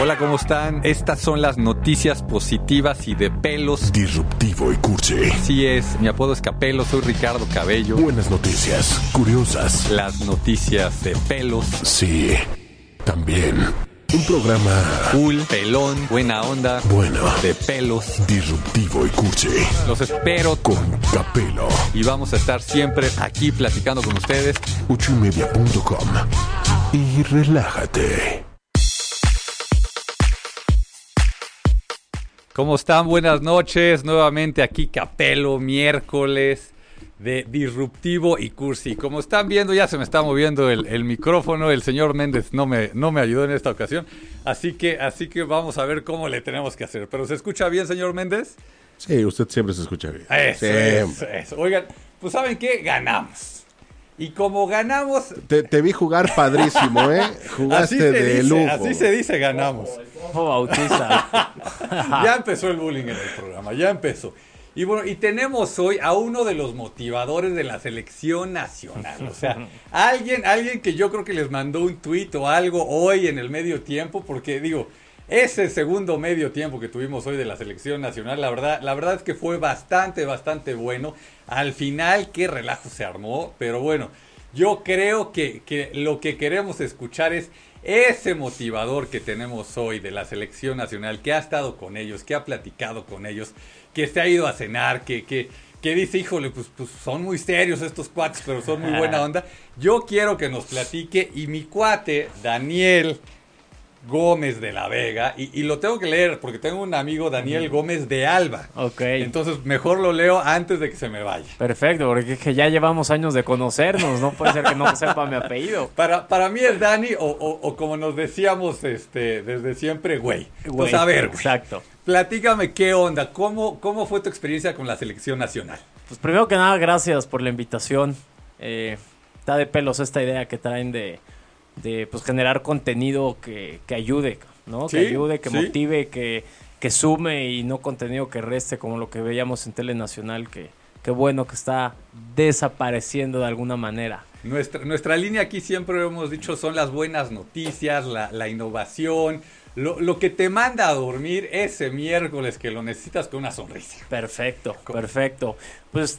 Hola, ¿cómo están? Estas son las noticias positivas y de pelos. disruptivo y cursi. Así es, mi apodo es Capelo, soy Ricardo Cabello. Buenas noticias, curiosas. Las noticias de pelos. Sí, también. Un programa Cool, pelón, buena onda, bueno, de pelos. disruptivo y cursi. Los espero Con Capelo. y vamos a estar siempre aquí platicando con ustedes. Uchimedia.com. Y relájate. ¿Cómo están? Buenas noches. Nuevamente aquí Capelo, miércoles de Disruptivo y Cursi. Como están viendo, ya se me está moviendo el, el micrófono. El señor Méndez no me, no me ayudó en esta ocasión. Así que, así que vamos a ver cómo le tenemos que hacer. ¿Pero se escucha bien, señor Méndez? Sí, usted siempre se escucha bien. Eso, Siempre. eso, eso. Oigan, pues ¿saben qué? Ganamos. Y como ganamos, Te, te vi jugar padrísimo, ¿eh? Jugaste de dice, lujo. así se dice ganamos. Fofo Bautista. ya empezó el bullying en el programa, ya empezó. Y bueno, y tenemos hoy a uno de los motivadores de la selección nacional. O sea, alguien, alguien que yo creo que les mandó un tuit o algo hoy en el medio tiempo, porque digo, ese segundo medio tiempo que tuvimos hoy de la selección nacional, la verdad, la verdad es que fue bastante, bastante bueno. Al final, qué relajo se armó, pero bueno, yo creo que, que lo que queremos escuchar es ese motivador que tenemos hoy de la selección nacional, que ha estado con ellos, que ha platicado con ellos, que se ha ido a cenar, que, que, que dice, híjole, pues, pues son muy serios estos cuates, pero son muy buena onda. Yo quiero que nos platique y mi cuate, Daniel Gómez de la Vega, y, y lo tengo que leer porque tengo un amigo, Daniel Gómez de Alba. Ok. Entonces mejor lo leo antes de que se me vaya. Perfecto, porque es que ya llevamos años de conocernos. No puede ser que no sepa mi apellido. Para, para mí es Dani, o, o- o como nos decíamos este, desde siempre, güey. Güey, Pues a ver, güey, Exacto. platícame qué onda, ¿Cómo, cómo fue tu experiencia con la selección nacional. Pues primero que nada, gracias por la invitación. Eh, está de pelos esta idea que traen de, de pues, generar contenido que, que ayude, ¿no? Sí, que ayude, que sí. motive, que, que sume y no contenido que reste, como lo que veíamos en Telenacional, que, que bueno que está desapareciendo de alguna manera. Nuestra, nuestra línea aquí siempre hemos dicho son las buenas noticias, la, la innovación, lo, lo que te manda a dormir ese miércoles que lo necesitas con una sonrisa. Perfecto, ¿Cómo? perfecto. Pues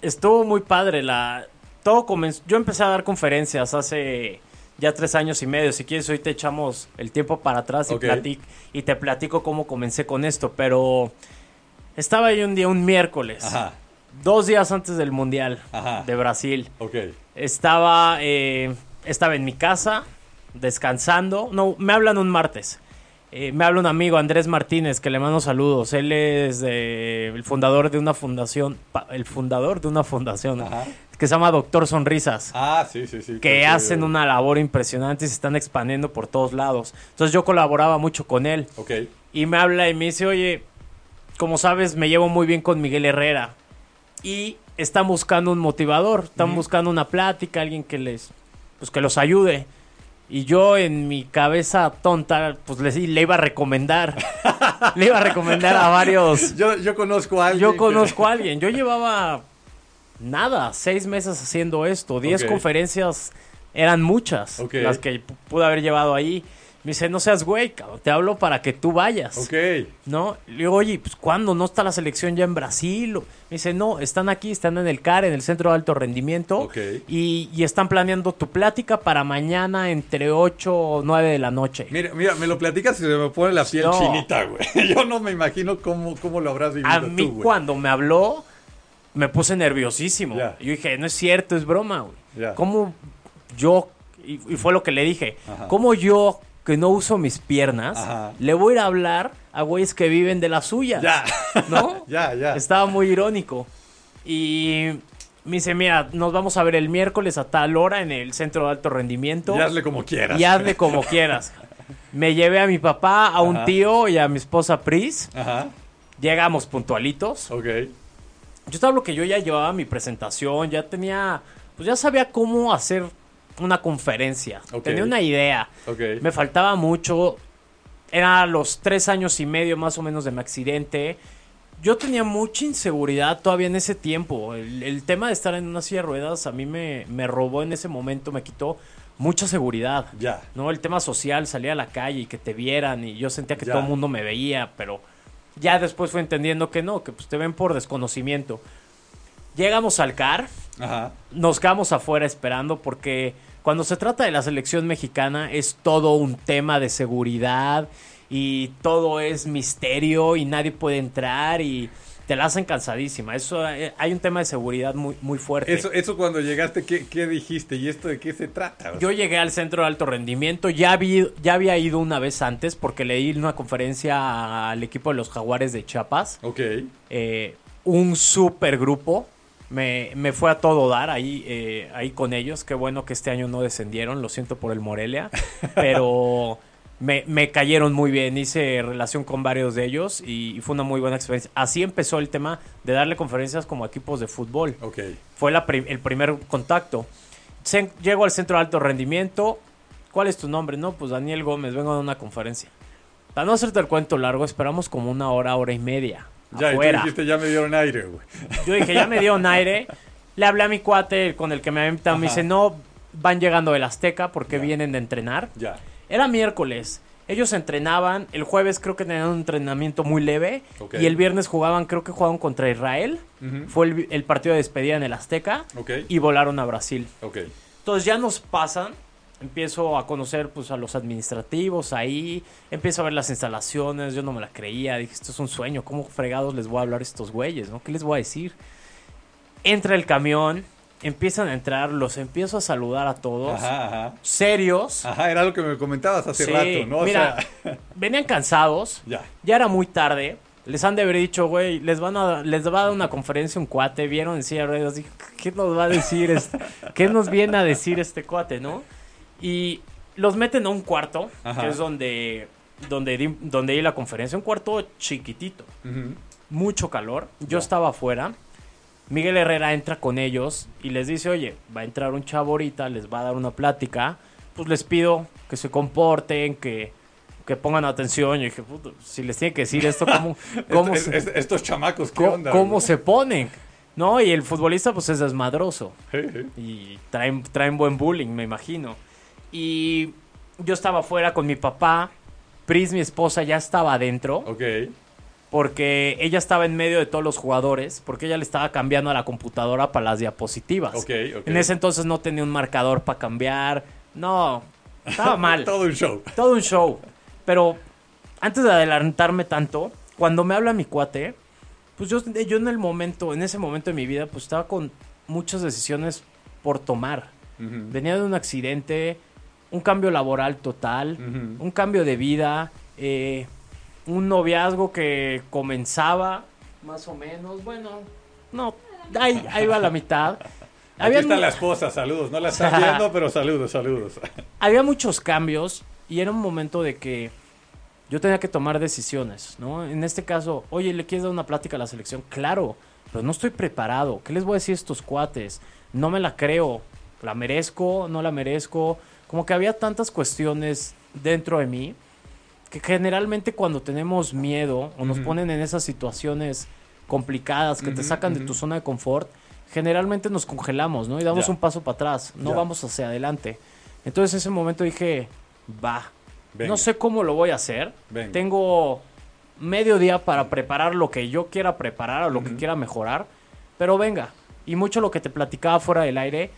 estuvo muy padre. La, todo comenzó. Yo empecé a dar conferencias hace ya tres años y medio. Si quieres, hoy te echamos el tiempo para atrás y, Ok. platic- y te platico cómo comencé con esto. Pero estaba ahí un día, un miércoles, Ajá, dos días antes del Mundial Ajá. de Brasil. Estaba, eh, estaba en mi casa, descansando. No, me hablan un martes. Eh, me habla un amigo, Andrés Martínez, que le mando saludos. Él es eh, el fundador de una fundación, pa- el fundador de una fundación Ajá. que se llama Doctor Sonrisas, Ah, sí, sí, sí. que hacen una labor impresionante y se están expandiendo por todos lados. Entonces yo colaboraba mucho con él Ok, y me habla y me dice, oye, como sabes, me llevo muy bien con Miguel Herrera. Y están buscando un motivador, están buscando una plática, alguien que les, pues que los ayude. Y yo en mi cabeza tonta, pues le, le iba a recomendar, le iba a recomendar a varios. yo, yo conozco a alguien. Yo que- conozco a alguien, yo llevaba nada, seis meses haciendo esto, diez conferencias, eran muchas Ok. las que pu- pude haber llevado ahí. Me dice, no seas güey, cabrón, te hablo para que tú vayas. Ok, ¿No? Le digo, oye, pues ¿cuándo? ¿No está la selección ya en Brasil? Me dice, no, están aquí, están en el CAR, en el Centro de Alto Rendimiento. Ok. Y, y están planeando tu plática para mañana entre 8 o 9 de la noche. mira, mira, me lo platicas y se me pone la piel No. chinita, güey. Yo no me imagino cómo, cómo lo habrás vivido A tú, mí güey. cuando me habló, me puse nerviosísimo. Yo dije, no es cierto, es broma, güey. ¿Cómo yo, y, y fue lo que le dije, Ajá. cómo yo, que no uso mis piernas, Ajá. le voy a ir a hablar a güeyes que viven de las suyas? Ya. ¿No? ya, ya. Estaba muy irónico. Y me dice, mira, nos vamos a ver el miércoles a tal hora en el centro de alto rendimiento. Y hazle como quieras. Y hazle como quieras. Me llevé a mi papá, a un Ajá. tío y a mi esposa Pris. Ajá. Llegamos puntualitos. Ok. Yo te hablo que yo ya llevaba mi presentación, ya tenía, pues ya sabía cómo hacer una conferencia. Tenía una idea. Me faltaba mucho. Era los tres años y medio más o menos de mi accidente. Yo tenía mucha inseguridad todavía en ese tiempo. El, el tema de estar en una silla de ruedas a mí me, me robó en ese momento, me quitó mucha seguridad. Ya. ¿no? El tema social, salir a la calle y que te vieran y yo sentía que Ya. todo el mundo me veía, pero ya después fui entendiendo que no, que pues te ven por desconocimiento. Llegamos al CAR, Ajá. nos quedamos afuera esperando porque cuando se trata de la selección mexicana es todo un tema de seguridad y todo es misterio y nadie puede entrar y te la hacen cansadísima. Eso eh, hay un tema de seguridad muy muy fuerte. Eso, eso cuando llegaste, ¿qué, qué dijiste? ¿Y esto de qué se trata? Yo llegué al centro de alto rendimiento, ya, vi, ya había ido una vez antes porque leí una conferencia al equipo de los Jaguares de Chiapas, Ok. eh, un super grupo, me, me fue a todo dar ahí, eh, ahí con ellos, qué bueno que este año no descendieron, lo siento por el Morelia, pero me, me cayeron muy bien, hice relación con varios de ellos y, y fue una muy buena experiencia. Así empezó el tema de darle conferencias como equipos de fútbol fue la pri- el primer contacto. Se- llego al centro de alto rendimiento. ¿Cuál es tu nombre? No, pues Daniel Gómez, vengo a una conferencia. Para no hacerte el cuento largo, esperamos como una hora, hora y media. Ya, y tú dijiste, ya me dieron aire, güey. Yo dije, ya me dio un aire. Le hablé a mi cuate con el que me había invitado. Me dice, no, van llegando del Azteca porque Ya. vienen de entrenar. Ya. Era miércoles. Ellos entrenaban. El jueves creo que tenían un entrenamiento muy leve. Y el viernes jugaban, creo que jugaban contra Israel. Fue el, el partido de despedida en el Azteca. Ok. Y volaron a Brasil. Ok. Entonces ya nos pasan, empiezo a conocer pues a los administrativos ahí, empiezo a ver las instalaciones, yo no me la creía, dije, esto es un sueño, ¿cómo fregados les voy a hablar a estos güeyes, no? ¿Qué les voy a decir? Entra el camión, empiezan a entrar, los empiezo a saludar a todos, Ajá, ajá. serios. Ajá, era lo que me comentabas hace Sí, rato, ¿no? O mira, sea, venían cansados, ya. ya era muy tarde. Les han de haber dicho, güey, les van a les va a dar una conferencia un cuate, vieron en silla de ruedas, dije, ¿qué nos va a decir este? ¿Qué nos viene a decir este cuate, no? Y los meten a un cuarto, Ajá. que es donde donde di, donde di la conferencia, un cuarto chiquitito, mucho calor. Yo estaba afuera. Miguel Herrera entra con ellos y les dice, oye, va a entrar un chavo ahorita, les va a dar una plática. Pues les pido que se comporten, que, que pongan atención. Y dije, "Puta, si les tiene que decir esto, ¿cómo, cómo, Est- se, est- estos chamacos, ¿qué cómo- onda? cómo güey? se ponen? ¿No? Y el futbolista pues es desmadroso y traen, traen buen bullying, me imagino. Y yo estaba afuera con mi papá, Pris, mi esposa, ya estaba adentro Ok. porque ella estaba en medio de todos los jugadores, porque ella le estaba cambiando a la computadora para las diapositivas. Ok, ok. En ese entonces no tenía un marcador para cambiar. No, estaba mal. Todo un show. Todo un show. Pero antes de adelantarme tanto, cuando me habla mi cuate, pues yo, yo en el momento, en ese momento de mi vida, pues estaba con muchas decisiones por tomar. Venía de un accidente, un cambio laboral total, un cambio de vida, eh, un noviazgo que comenzaba más o menos, bueno, no, ahí, ahí va la mitad. Aquí Había, está mu- la esposa, saludos. No la están viendo, pero saludos, saludos. había muchos cambios y era un momento de que yo tenía que tomar decisiones, ¿no? En este caso, oye, ¿le quieres dar una plática a la selección? Claro, pero no estoy preparado. ¿Qué les voy a decir a estos cuates? No me la creo. ¿La merezco? ¿No la merezco? Como que había tantas cuestiones dentro de mí que generalmente cuando tenemos miedo o nos Ujú. ponen en esas situaciones complicadas que te Ujú, sacan de ujú. tu zona de confort, generalmente nos congelamos, ¿no? Y damos Ya. un paso para atrás, no Ya. vamos hacia adelante. Entonces en ese momento dije, va, Venga. no sé cómo lo voy a hacer. Venga. Tengo medio día para preparar lo que yo quiera preparar o lo que quiera mejorar, pero venga. Y mucho lo que te platicaba fuera del aire,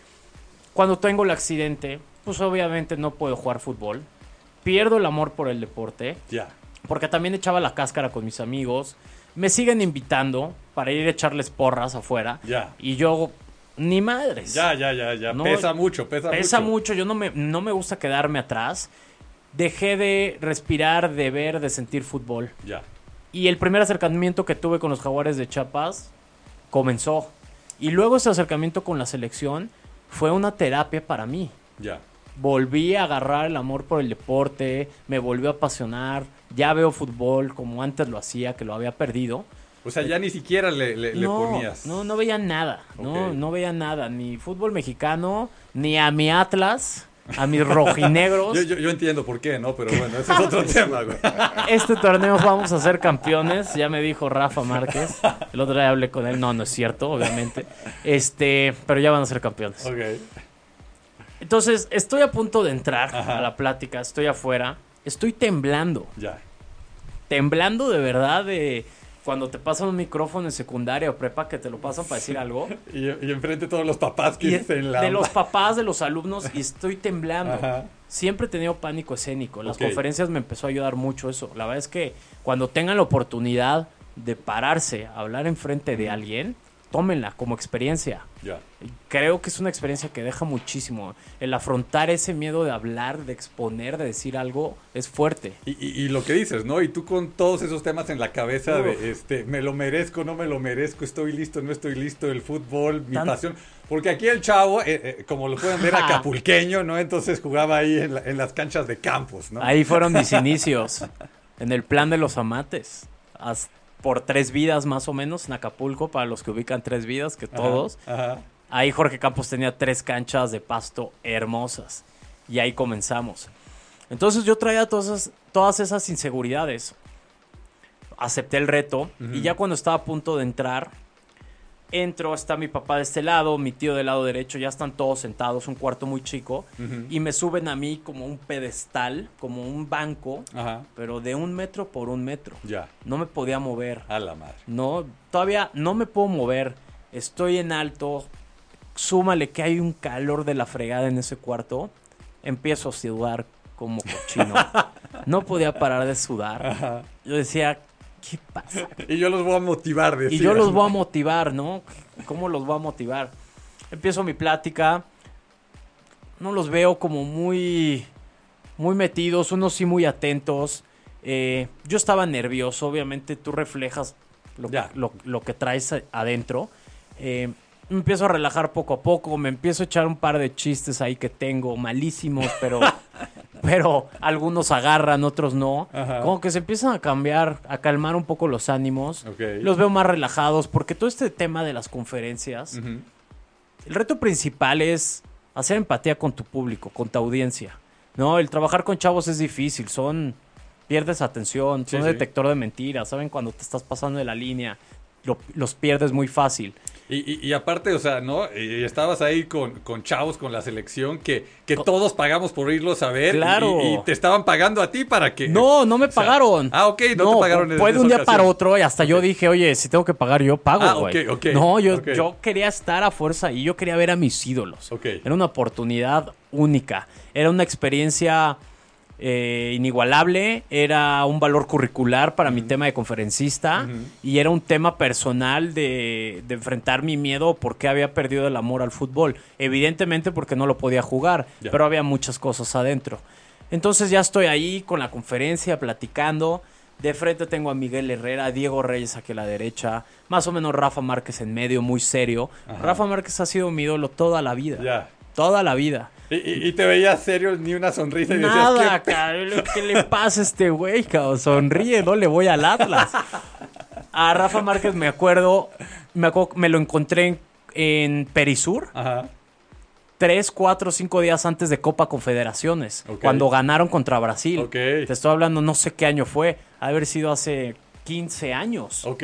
cuando tengo el accidente, pues obviamente no puedo jugar fútbol. Pierdo el amor por el deporte, Ya. porque también echaba la cáscara con mis amigos. Me siguen invitando para ir a echarles porras afuera. Ya. Y yo, ni madres. Ya, ya, ya, ya. No, pesa mucho, pesa, Pesa mucho. mucho, yo no me, no me gusta quedarme atrás. Dejé de respirar, de ver, de sentir fútbol. Ya. Y el primer acercamiento que tuve con los jaguares de Chiapas comenzó. Y luego ese acercamiento con la selección fue una terapia para mí. Ya. Volví a agarrar el amor por el deporte, me volvió a apasionar, ya veo fútbol como antes lo hacía, que lo había perdido. O sea, ya ni siquiera le, le- ponías. no, no veía nada, no, no veía nada, ni fútbol mexicano, ni a mi Atlas, a mis rojinegros. Yo, yo, yo entiendo por qué, ¿no? Pero bueno, ese es otro tema, güey. Este torneo vamos a ser campeones, ya me dijo Rafa Márquez. El otro día hablé con él, no, no es cierto, obviamente. Este, pero ya van a ser campeones. Ok. Entonces, estoy a punto de entrar Ajá. a la plática, estoy afuera, estoy temblando, Ya. temblando de verdad de cuando te pasan un micrófono en secundaria o prepa que te lo pasan para decir algo. Y, y enfrente todos los papás que dicen la. de los papás, de los alumnos, y estoy temblando. Ajá. Siempre he tenido pánico escénico. Las conferencias me empezó a ayudar mucho eso. La verdad es que cuando tengan la oportunidad de pararse a hablar enfrente de alguien, tómenla como experiencia. Creo que es una experiencia que deja muchísimo. El afrontar ese miedo de hablar, de exponer, de decir algo, es fuerte. Y, y- y lo que dices, ¿no? Y tú con todos esos temas en la cabeza Uf. de, este, me lo merezco, no me lo merezco, estoy listo, no estoy listo, el fútbol, mi Tan- pasión. Porque aquí el chavo, eh, eh, como lo pueden ver, acapulqueño, ¿no? Entonces jugaba ahí en, la- en las canchas de campos, ¿no? Ahí fueron mis inicios. En el plan de los amates. As- por tres vidas más o menos en Acapulco, para los que ubican tres vidas, que todos. Ajá. Ahí Jorge Campos tenía tres canchas de pasto hermosas. Y ahí comenzamos. Entonces yo traía todas esas, todas esas inseguridades. Acepté el reto. Y ya cuando estaba a punto de entrar, entro, está mi papá de este lado, mi tío del lado derecho, ya están todos sentados, un cuarto muy chico. Y me suben a mí como un pedestal, como un banco, Ajá. pero de un metro por un metro. Ya. No me podía mover. A la madre. No, todavía no me puedo mover. Estoy en alto. Súmale que hay un calor de la fregada en ese cuarto. Empiezo a sudar como cochino. No podía parar de sudar. Ajá. Yo decía, ¿qué pasa? Y yo los voy a motivar, Y decías, yo los voy a motivar, ¿no? ¿Cómo los voy a motivar? Empiezo mi plática. No los veo como muy, muy metidos, unos sí muy atentos. Eh, yo estaba nervioso, obviamente tú reflejas lo, Ya. lo- lo que traes adentro. Eh, me empiezo a relajar poco a poco, me empiezo a echar un par de chistes ahí que tengo, malísimos, pero, pero algunos agarran, otros no. Ajá. Como que se empiezan a cambiar, a calmar un poco los ánimos. Los veo más relajados porque todo este tema de las conferencias, el reto principal es hacer empatía con tu público, con tu audiencia. No, el trabajar con chavos es difícil, son pierdes atención, Sí, son sí. detector de mentiras, saben cuando te estás pasando de la línea, lo- los pierdes muy fácil. Y, y- y aparte, o sea, ¿no? Y estabas ahí con, con chavos, con la selección, que, que todos pagamos por irlos a ver. Claro. Y, y te estaban pagando a ti para que... No, no me o sea, pagaron. ah, ok, no, te pagaron en Puede esa un día ocasión. para otro y hasta yo dije, oye, si tengo que pagar yo pago, Ah, güey. ok, ok, no, yo, yo quería estar a fuerza y yo quería ver a mis ídolos. Ok. Era una oportunidad única. Era una experiencia eh, inigualable. Era un valor curricular para mi tema de conferencista. Y era un tema personal de, de enfrentar mi miedo porque había perdido el amor al fútbol. Evidentemente porque no lo podía jugar, pero había muchas cosas adentro. Entonces ya estoy ahí con la conferencia platicando. De frente tengo a Miguel Herrera, a Diego Reyes aquí a la derecha, más o menos Rafa Márquez en medio, muy serio. Ajá. Rafa Márquez ha sido mi ídolo toda la vida. Toda la vida. Y, y- y te veías serio, ni una sonrisa y Nada, decías que... cabrón. ¿Qué le pasa a este güey, cabrón? Sonríe, no le voy al Atlas. A Rafa Márquez me acuerdo, me, acuerdo- me lo encontré en, en Perisur, Ajá. tres, cuatro, cinco días antes de Copa Confederaciones, Ok. cuando ganaron contra Brasil. Ok. Te estoy hablando, no sé qué año fue, ha de haber sido hace 15 años. Ok.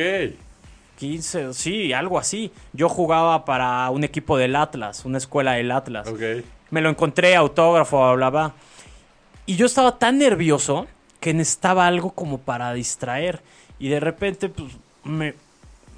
15, sí, algo así. Yo jugaba para un equipo del Atlas, una escuela del Atlas. Ok. Me lo encontré, autógrafo, hablaba. Y yo estaba tan nervioso que necesitaba algo como para distraer. Y de repente, pues, me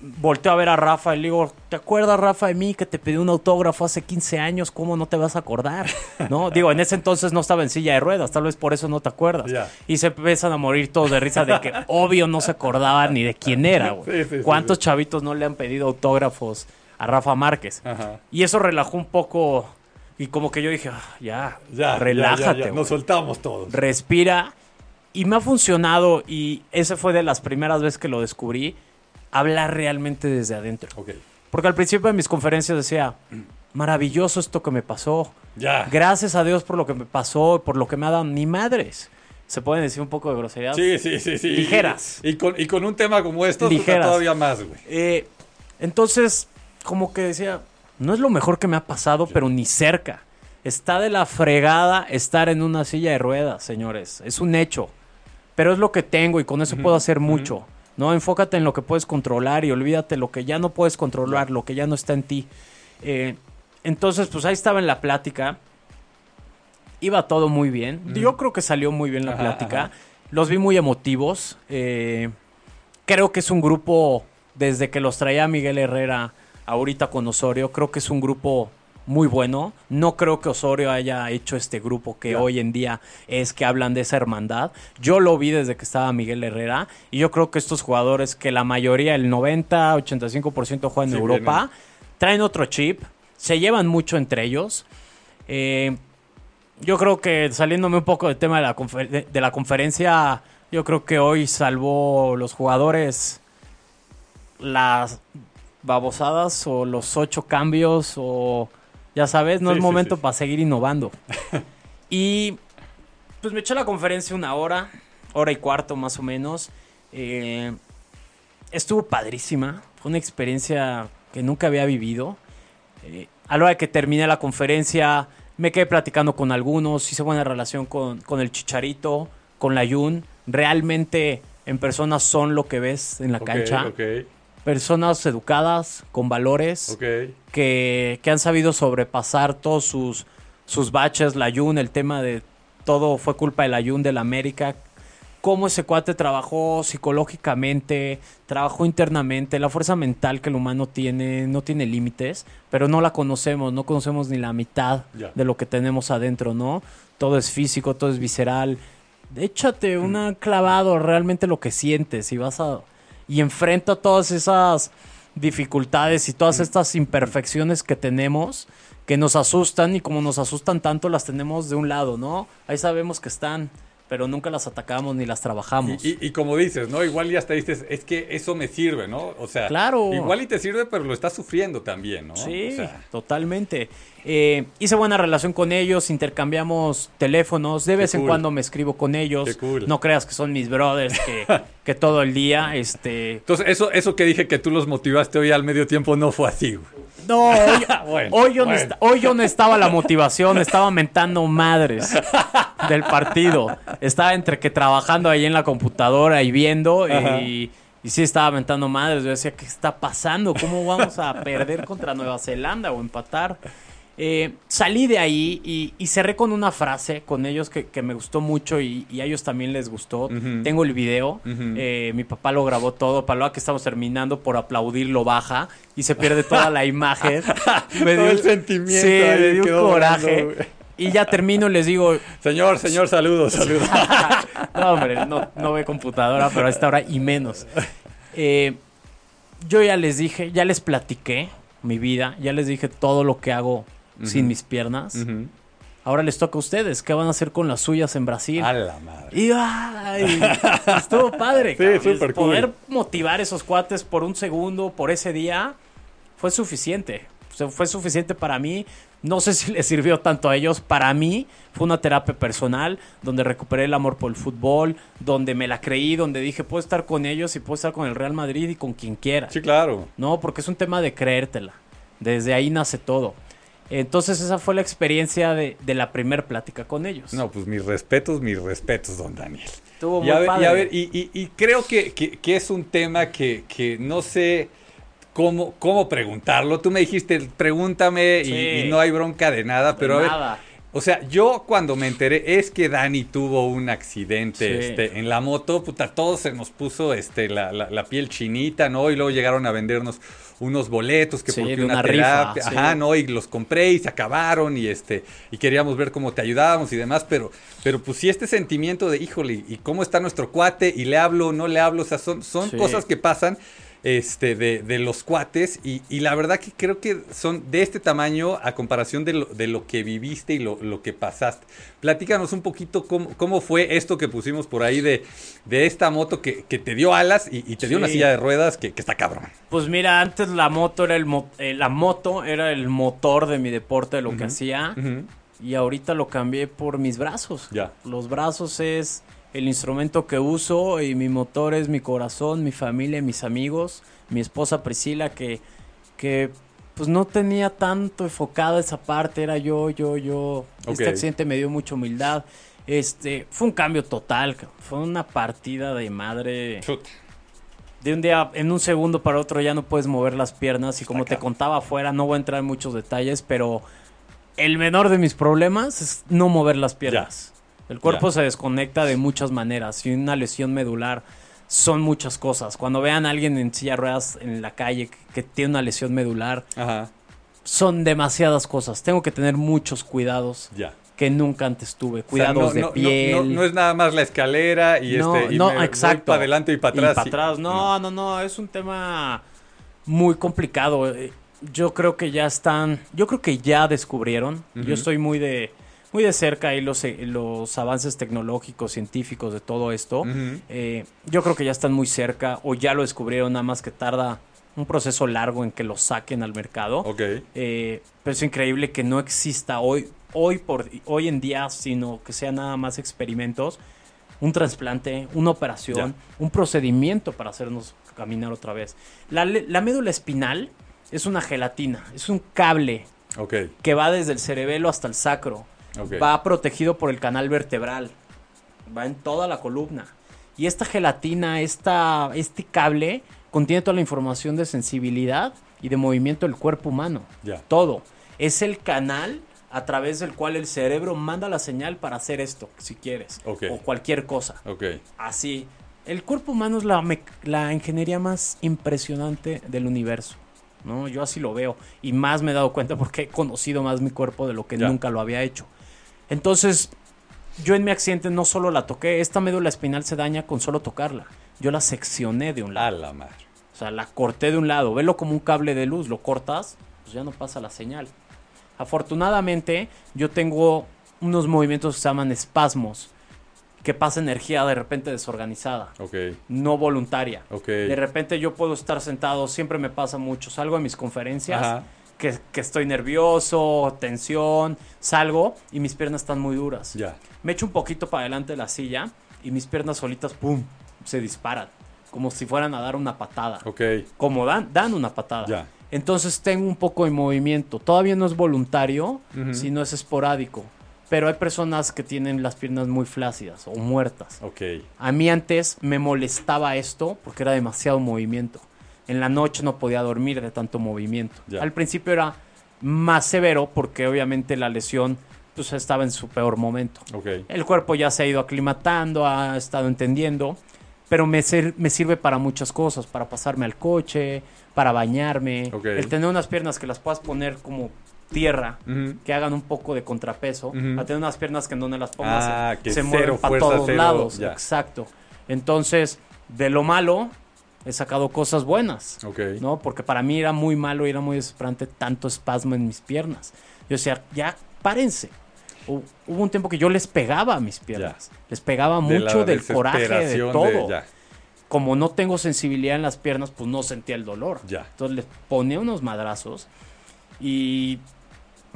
volteo a ver a Rafa y le digo, ¿te acuerdas, Rafa, de mí que te pedí un autógrafo hace 15 años? ¿Cómo no te vas a acordar? ¿No? Digo, en ese entonces no estaba en silla de ruedas, tal vez por eso no te acuerdas. Ya. Y se empiezan a morir todos de risa de que obvio no se acordaba ni de quién era, güey. Sí, sí, sí, ¿Cuántos sí. chavitos no le han pedido autógrafos a Rafa Márquez? Ajá. Y eso relajó un poco. Y como que yo dije, "Ah, ya, Ya, relájate. ya, ya. Nos soltamos todos. Respira. Y me ha funcionado. Y ese fue de las primeras veces que lo descubrí. Hablar realmente desde adentro. Ok. Porque al principio de mis conferencias decía, maravilloso esto que me pasó. Ya. Gracias a Dios por lo que me pasó, por lo que me ha dado ni madres. Se pueden decir un poco de groserías. Sí, sí, sí, sí. Ligeras. Y con, y con un tema como esto, Ligeras. todavía más, güey. Eh, entonces, como que decía, no es lo mejor que me ha pasado, pero ni cerca. Está de la fregada estar en una silla de ruedas, señores. Es un hecho. Pero es lo que tengo y con eso puedo hacer mucho. No, enfócate en lo que puedes controlar y olvídate lo que ya no puedes controlar, lo que ya no está en ti. Eh, entonces, pues ahí estaba en la plática. Iba todo muy bien. Yo creo que salió muy bien la Ajá, plática. ajá. Los vi muy emotivos. Eh, creo que es un grupo, desde que los traía Miguel Herrera ahorita con Osorio, creo que es un grupo muy bueno. No creo que Osorio haya hecho este grupo que hoy en día es que hablan de esa hermandad. Yo lo vi desde que estaba Miguel Herrera y yo creo que estos jugadores que la mayoría, el 90, 85% juegan en Sí, Europa, traen otro chip, se llevan mucho entre ellos. Eh, yo creo que saliéndome un poco del tema de la, confer- de la conferencia, yo creo que hoy salvó los jugadores las babosadas o los ocho cambios o ya sabes, no Sí, es momento sí. para seguir innovando. y pues me eché la conferencia una hora, hora y cuarto más o menos. Eh, estuvo padrísima, fue una experiencia que nunca había vivido. Eh, a la hora de que terminé la conferencia, me quedé platicando con algunos, hice buena relación con, con el Chicharito, con la Yun. Realmente en persona son lo que ves en la Ok, cancha. Ok, Personas educadas, con valores, que, que han sabido sobrepasar todos sus, sus baches. La Yun, el tema de todo fue culpa de la Yun del América. Cómo ese cuate trabajó psicológicamente, trabajó internamente. La fuerza mental que el humano tiene no tiene límites, pero no la conocemos, no conocemos ni la mitad de lo que tenemos adentro, ¿no? Todo es físico, todo es visceral. Échate Mm. una clavado realmente lo que sientes y vas a y enfrenta todas esas dificultades y todas estas imperfecciones que tenemos que nos asustan y como nos asustan tanto las tenemos de un lado, ¿no? Ahí sabemos que están, pero nunca las atacamos ni las trabajamos. Y, y- y como dices, ¿no? Igual ya hasta dices, es que eso me sirve, ¿no? O sea, Claro. igual y te sirve, pero lo estás sufriendo también, ¿no? Sí, O sea, totalmente. Eh, hice buena relación con ellos, intercambiamos teléfonos, de vez en cool. cuando me escribo con ellos. Qué cool. No creas que son mis brothers que, que todo el día, este... entonces, eso, eso que dije que tú los motivaste hoy al medio tiempo no fue así, güey. No, hoy, Bueno, hoy yo no bueno. hoy yo no estaba la motivación, estaba mentando madres del partido. Estaba entre que trabajando ahí en la computadora y viendo y, y sí estaba mentando madres. Yo decía, ¿qué está pasando? ¿Cómo vamos a perder contra Nueva Zelanda o empatar? Eh, salí de ahí y, y cerré con una frase con ellos que, que me gustó mucho y, y a ellos también les gustó. Tengo el video, eh, mi papá lo grabó todo, para lo que estamos terminando por aplaudir lo baja y se pierde toda la imagen. Me Todo el sentimiento Sí, ahí me dio un coraje. volando, y ya termino y les digo, Señor, señor, saludos, saludos. no, hombre, no, no ve computadora, pero a esta hora y menos. Eh, yo ya les dije, ya les platiqué mi vida, ya les dije todo lo que hago sin mis piernas. Ahora les toca a ustedes, ¿qué van a hacer con las suyas en Brasil? A la madre. Y ay, estuvo padre. Sí, cabrón. súper cool. Poder motivar esos cuates por un segundo, por ese día, fue suficiente. O sea, fue suficiente para mí. No sé si les sirvió tanto a ellos. Para mí fue una terapia personal donde recuperé el amor por el fútbol, donde me la creí, donde dije, puedo estar con ellos y puedo estar con el Real Madrid y con quien quiera. Sí, claro. No, porque es un tema de creértela. Desde ahí nace todo. Entonces esa fue la experiencia de, de la primer plática con ellos. No, pues mis respetos, mis respetos, don Daniel. Estuvo Y muy a ver, padre. y, a ver, y, y- y creo que, que- que es un tema que, que no sé cómo, cómo preguntarlo. Tú me dijiste, pregúntame y- Sí. y, no hay bronca de nada, pero a ver, Nada. o sea, yo cuando me enteré es que Dani tuvo un accidente Sí. este, en la moto, puta, todos se nos puso este, la, la- la piel chinita, ¿no? Y luego llegaron a vendernos unos boletos que Sí, porque una, una rifa, terapia, sí. ajá, ¿no? Y los compré y se acabaron y este, y queríamos ver cómo te ayudábamos y demás, pero, pero pues sí este sentimiento de, híjole, ¿y cómo está nuestro cuate? Y le hablo, no le hablo, o sea, son, son Sí. cosas que pasan este, de, de los cuates y, y la verdad que creo que son de este tamaño a comparación de lo, de lo que viviste y lo, lo que pasaste. Platícanos un poquito cómo, cómo fue esto que pusimos por ahí de, de esta moto que, que te dio alas y, y te dio una silla de ruedas que, que está cabrón. Pues mira, antes la moto era el mo- eh, la moto era el motor de mi deporte, de lo que hacía. Y ahorita lo cambié por mis brazos. Ya. Los brazos es el instrumento que uso y mi motor es mi corazón, mi familia, mis amigos, mi esposa Priscila que, que pues no tenía tanto enfocada esa parte, era yo, yo, yo. Este accidente me dio mucha humildad. Este, fue un cambio total, fue una partida de madre. Chut. De un día, en un segundo para otro ya no puedes mover las piernas y como te contaba afuera, no voy a entrar en muchos detalles, pero el menor de mis problemas es no mover las piernas. El cuerpo se desconecta de muchas maneras y una lesión medular son muchas cosas. Cuando vean a alguien en silla de ruedas en la calle que, tiene una lesión medular, Ajá, son demasiadas cosas. Tengo que tener muchos cuidados ya. que nunca antes tuve. O sea, Cuidados no, de no- piel. No, no es nada más la escalera y No, este. y no, me exacto. para adelante y para atrás. Y para atrás. No, no, no, es un tema muy complicado. Eh, Yo creo que ya están, yo creo que ya descubrieron. Yo estoy muy de, muy de cerca ahí los, eh, los avances tecnológicos, científicos de todo esto. Eh, yo creo que ya están muy cerca o ya lo descubrieron, nada más que tarda un proceso largo en que lo saquen al mercado. Ok. Eh, pero es increíble que no exista hoy, hoy, por, hoy en día, sino que sea nada más experimentos, un trasplante, una operación, un procedimiento para hacernos caminar otra vez. La, la médula espinal es una gelatina, es un cable que va desde el cerebelo hasta el sacro. Va protegido por el canal vertebral. Va en toda la columna. Y esta gelatina, esta, este cable, contiene toda la información de sensibilidad y de movimiento del cuerpo humano. Ya. Todo. Es el canal a través del cual el cerebro manda la señal para hacer esto, si quieres. O cualquier cosa. Ok. Así. El cuerpo humano es la, la ingeniería más impresionante del universo. ¿no? Yo así lo veo. Y más me he dado cuenta porque he conocido más mi cuerpo de lo que nunca lo había hecho. Entonces, yo en mi accidente no solo la toqué, esta médula espinal se daña con solo tocarla. Yo la seccioné de un A lado. la madre. O sea, la corté de un lado. Velo como un cable de luz. Lo cortas, pues ya no pasa la señal. Afortunadamente, yo tengo unos movimientos que se llaman espasmos. Que pasa energía de repente desorganizada, Ok. no voluntaria. Ok. De repente yo puedo estar sentado, siempre me pasa mucho. Salgo a mis conferencias, Ajá. Que, que estoy nervioso, tensión, salgo y mis piernas están muy duras. Ya. Me echo un poquito para adelante de la silla y mis piernas solitas, ¡pum!, se disparan. Como si fueran a dar una patada. Ok. Como dan, dan una patada. Ya. Entonces tengo un poco de movimiento. Todavía no es voluntario, Ujú. sino es esporádico. Pero hay personas que tienen las piernas muy flácidas o muertas. Ok. A mí antes me molestaba esto porque era demasiado movimiento. En la noche no podía dormir de tanto movimiento. Al principio era más severo porque obviamente la lesión pues estaba en su peor momento. Ok. El cuerpo ya se ha ido aclimatando, ha estado entendiendo, pero me, ser- me sirve para muchas cosas, para pasarme al coche, para bañarme, el tener unas piernas que las puedas poner como tierra, que hagan un poco de contrapeso, a tener unas piernas que en donde las pongas Ah, se- que se cero mueven para todos cero- lados. ya. Exacto. Entonces, de lo malo, he sacado cosas buenas. Ok. ¿no? Porque para mí era muy malo y era muy desesperante tanto espasmo en mis piernas. Yo decía, ya, párense. Hu- Hubo un tiempo que yo les pegaba a mis piernas. Les pegaba De mucho del coraje, de todo. ya. Como no tengo sensibilidad en las piernas, pues no sentía el dolor. Ya. Entonces les ponía unos madrazos y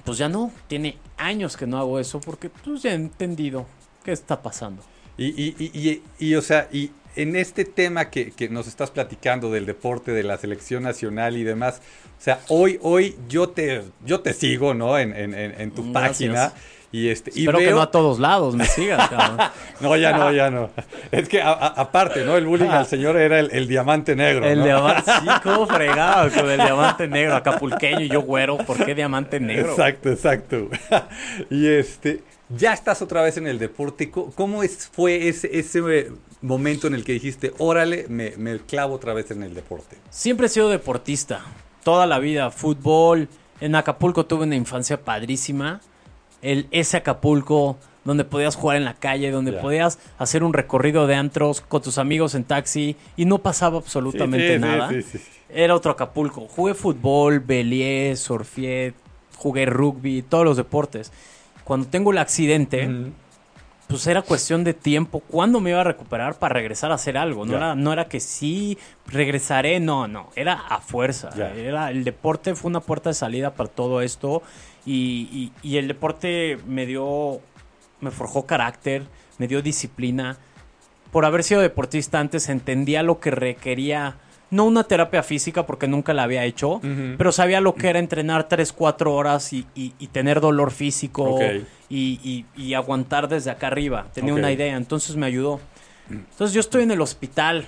pues ya no. Tiene años que no hago eso porque pues ya he entendido qué está pasando. Y, y, y, y, y, o sea, y en este tema que, que nos estás platicando del deporte, de la selección nacional y demás, o sea, hoy, hoy yo te, yo te sigo, ¿no? En, en, tu Gracias. página. Y este, y Espero que veo- no a todos lados me sigas, cabrón. No, ya no, ya no. Es que a- a- aparte, ¿no? El bullying al señor era el, el diamante negro. El ¿no? diamante, sí, cómo fregado con el diamante negro, acapulqueño y yo güero, ¿por qué diamante negro? Exacto, exacto. y este, ya estás otra vez en el deporte. ¿Cómo es, fue ese, ese momento en el que dijiste, órale, me, me clavo otra vez en el deporte? Siempre he sido deportista, toda la vida, fútbol. En Acapulco tuve una infancia padrísima. El, ese Acapulco donde podías jugar en la calle, donde podías hacer un recorrido de antros con tus amigos en taxi y no pasaba absolutamente Sí, sí, nada. sí. Era otro Acapulco. Jugué fútbol, belié, surfié, jugué rugby, todos los deportes. Cuando tengo el accidente. Pues era cuestión de tiempo. ¿Cuándo me iba a recuperar para regresar a hacer algo? No, era, no era que sí regresaré, no, no. Era a fuerza. Era, el deporte fue una puerta de salida para todo esto. Y, y- y el deporte me dio, me forjó carácter, me dio disciplina. Por haber sido deportista antes entendía lo que requería. No una terapia física porque nunca la había hecho, pero sabía lo que era entrenar 3, 4 horas y, y- y tener dolor físico y, y- y aguantar desde acá arriba. Tenía una idea, entonces me ayudó. Entonces yo estoy en el hospital,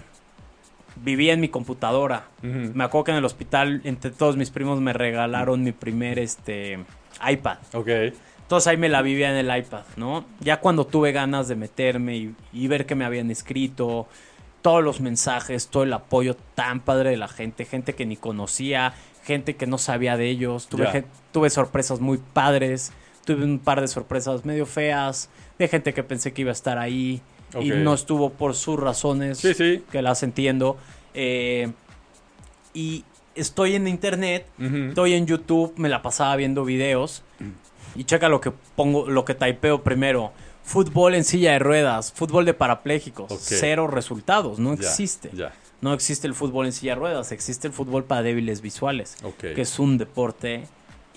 vivía en mi computadora. Me acuerdo que en el hospital, entre todos mis primos, me regalaron mi primer este, iPad. Ok. Entonces ahí me la vivía en el iPad, ¿no? Ya cuando tuve ganas de meterme y, y ver que me habían escrito, todos los mensajes, todo el apoyo tan padre de la gente, gente que ni conocía, gente que no sabía de ellos, tuve, tuve sorpresas muy padres, tuve un par de sorpresas medio feas, de gente que pensé que iba a estar ahí y no estuvo por sus razones, Sí, sí. que las entiendo. Eh, y estoy en internet. Estoy en YouTube, me la pasaba viendo videos. Y checa lo que pongo, lo que typeo primero. Fútbol en silla de ruedas, fútbol de parapléjicos. Cero resultados, no Ya, existe. Ya. No existe el fútbol en silla de ruedas, existe el fútbol para débiles visuales. Que es un deporte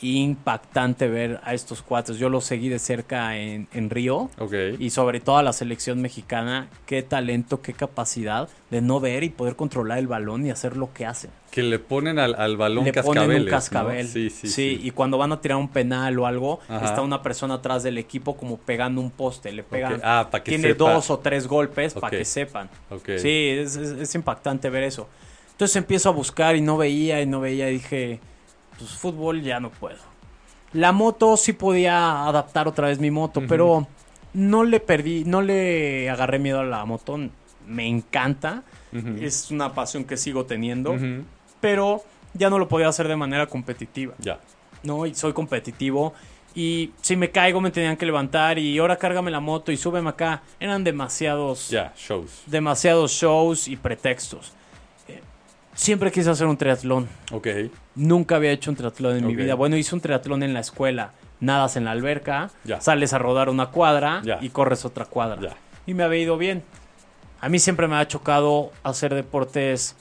impactante ver a estos cuates. Yo los seguí de cerca en, en Río. Y sobre todo a la selección mexicana, qué talento, qué capacidad de no ver y poder controlar el balón y hacer lo que hacen Que le ponen al, al balón le ponen un ¿no? cascabel. Sí, sí, sí. y cuando van a tirar un penal o algo, Ajá. está una persona atrás del equipo como pegando un poste. Le pegan. Ok. Ah, para que tiene sepa. dos o tres golpes para que sepan. Sí, es, es- es impactante ver eso. Entonces empiezo a buscar y no veía y no veía y dije, pues fútbol ya no puedo. La moto sí podía adaptar otra vez mi moto, pero no le perdí, no le agarré miedo a la moto. Me encanta. Es una pasión que sigo teniendo pero ya no lo podía hacer de manera competitiva, Ya. ¿no? Y soy competitivo y si me caigo me tenían que levantar y ahora cárgame la moto y súbeme acá. Eran demasiados, Ya. Shows. demasiados shows y pretextos. Siempre quise hacer un triatlón. Ok. Nunca había hecho un triatlón en mi vida. Bueno, hice un triatlón en la escuela. Nadas en la alberca, Ya. sales a rodar una cuadra Ya. y corres otra cuadra. Ya. Y me había ido bien. A mí siempre me ha chocado hacer deportes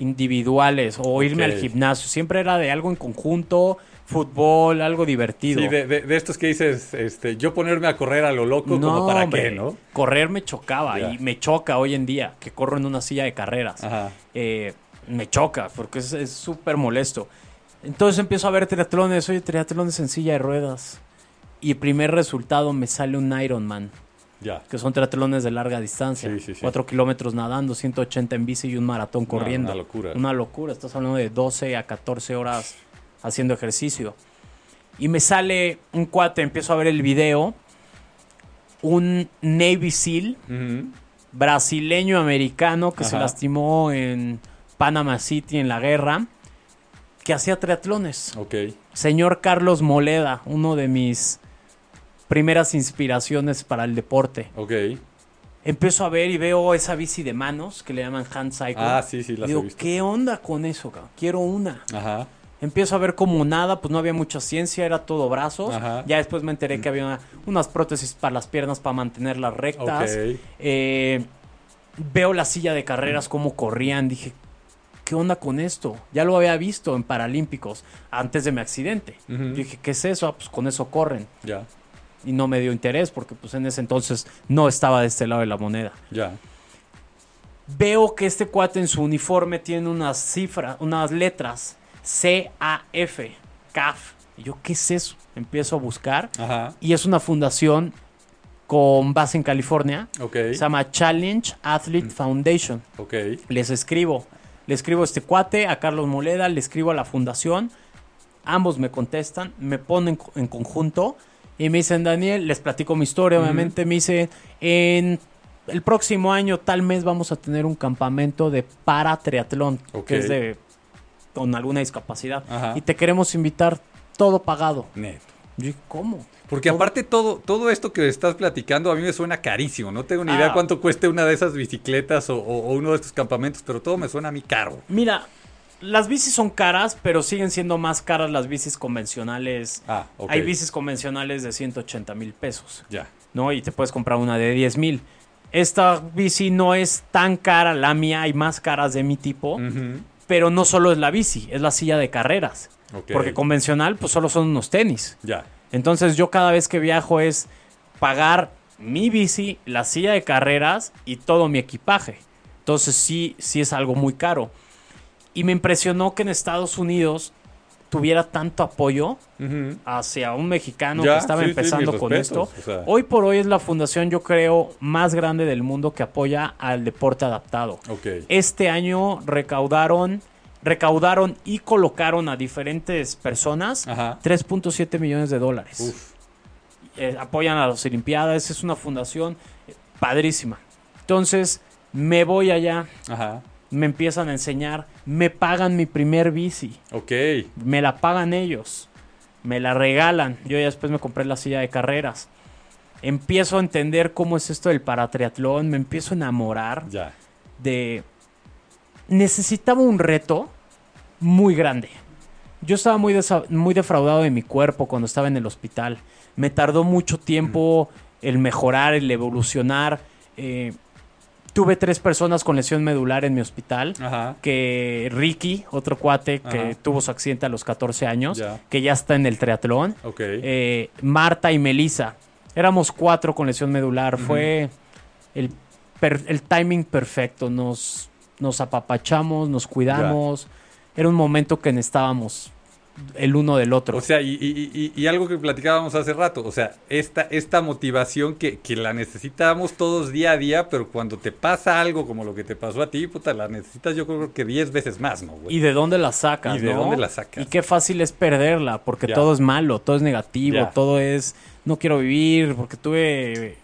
individuales o irme al gimnasio. Siempre era de algo en conjunto, fútbol, algo divertido. Sí, de, de- de estos que dices, este, yo ponerme a correr a lo loco, como para hombre, qué, ¿no? Correr me chocaba y me choca hoy en día que corro en una silla de carreras. Ajá. Eh, me choca porque es súper molesto. Entonces empiezo a ver triatlones, oye, triatlones en silla de ruedas. Y el primer resultado me sale un Ironman, Ya. que son triatlones de larga distancia. Sí, sí, sí. 4 kilómetros nadando, 180 en bici y un maratón corriendo. una locura. Una locura, estás hablando de 12 a 14 horas haciendo ejercicio. Y me sale un cuate, empiezo a ver el video, un Navy SEAL brasileño-americano que se lastimó en Panama City en la guerra, que hacía triatlones. Ok. Señor Carlos Moleda, uno de mis primeras inspiraciones para el deporte. Ok. Empiezo a ver y veo esa bici de manos que le llaman hand cycle. Ah, sí, sí, he digo, visto. ¿qué onda con eso? cabrón? Quiero una. Ajá. Empiezo a ver como nada, pues no había mucha ciencia, era todo brazos. Ajá. Ya después me enteré que había una- unas prótesis para las piernas para mantenerlas rectas. Ok. Eh, veo la silla de carreras, cómo corrían. Dije, ¿qué onda con esto? Ya lo había visto en Paralímpicos antes de mi accidente. Yo dije, ¿qué es eso? Ah, pues con eso corren. Ya. Y no me dio interés porque pues en ese entonces no estaba de este lado de la moneda. Ya. Veo que este cuate en su uniforme tiene unas cifras, unas letras C-A-F, CAF. Y yo, ¿qué es eso? Empiezo a buscar. Ajá. Y es una fundación con base en California. Ok. Se llama Challenge Athlete Foundation. Ok. Les escribo. Le escribo a este cuate, a Carlos Moleda, le escribo a la fundación. Ambos me contestan, me ponen en conjunto y me dicen, Daniel, les platico mi historia, obviamente. Me dicen, en el próximo año, tal mes, vamos a tener un campamento de para triatlón, que es de con alguna discapacidad. Ajá. Y te queremos invitar todo pagado. Neto. Yo ¿cómo? Porque aparte todo, todo esto que estás platicando a mí me suena carísimo. No tengo ni idea Ah. cuánto cueste una de esas bicicletas o, o- o uno de estos campamentos, pero todo me suena a mí caro. Mira, las bicis son caras, pero siguen siendo más caras las bicis convencionales. Ah, ok. Hay bicis convencionales de 180 mil pesos, Ya. ¿no? Y te puedes comprar una de 10 mil. Esta bici no es tan cara, la mía, hay más caras de mi tipo, pero no solo es la bici, es la silla de carreras. Ok. Porque convencional, pues solo son unos tenis. Ya. Entonces yo cada vez que viajo es pagar mi bici, la silla de carreras y todo mi equipaje. Entonces sí, sí es algo muy caro. Y me impresionó que en Estados Unidos tuviera tanto apoyo hacia un mexicano Ya, que estaba sí, empezando con respetos, esto. o sea. Hoy por hoy es la fundación, yo creo, más grande del mundo que apoya al deporte adaptado. Este año recaudaron, recaudaron y colocaron a diferentes personas Ajá. 3.7 millones de dólares. Uf. Eh, apoyan a las Olimpiadas, es una fundación padrísima. Entonces, me voy allá, Ajá. me empiezan a enseñar, me pagan mi primer bici, Ok. me la pagan ellos, me la regalan. Yo ya después me compré la silla de carreras. Empiezo a entender cómo es esto del paratriatlón, me empiezo a enamorar Ya. de... Necesitaba un reto muy grande. Yo estaba muy, muy defraudado de mi cuerpo cuando estaba en el hospital. Me tardó mucho tiempo el mejorar, el evolucionar. Eh, tuve tres personas con lesión medular en mi hospital. Ajá. Que Ricky, otro cuate que Ajá. tuvo su accidente a los 14 años, Ya. que ya está en el triatlón. Eh, Marta y Melissa. Éramos cuatro con lesión medular. Fue el, el timing perfecto. Nos, nos apapachamos, nos cuidamos. Era un momento que necesitábamos el uno del otro. O sea, y, y- y- y algo que platicábamos hace rato, o sea, esta, esta motivación que, que la necesitamos todos día a día, pero cuando te pasa algo como lo que te pasó a ti, puta, la necesitas yo creo que 10 veces más, ¿no, güey? ¿Y de dónde la sacas? ¿Y de no? dónde la sacas? Y qué fácil es perderla, porque Ya. todo es malo, todo es negativo, Ya. todo es no quiero vivir, porque tuve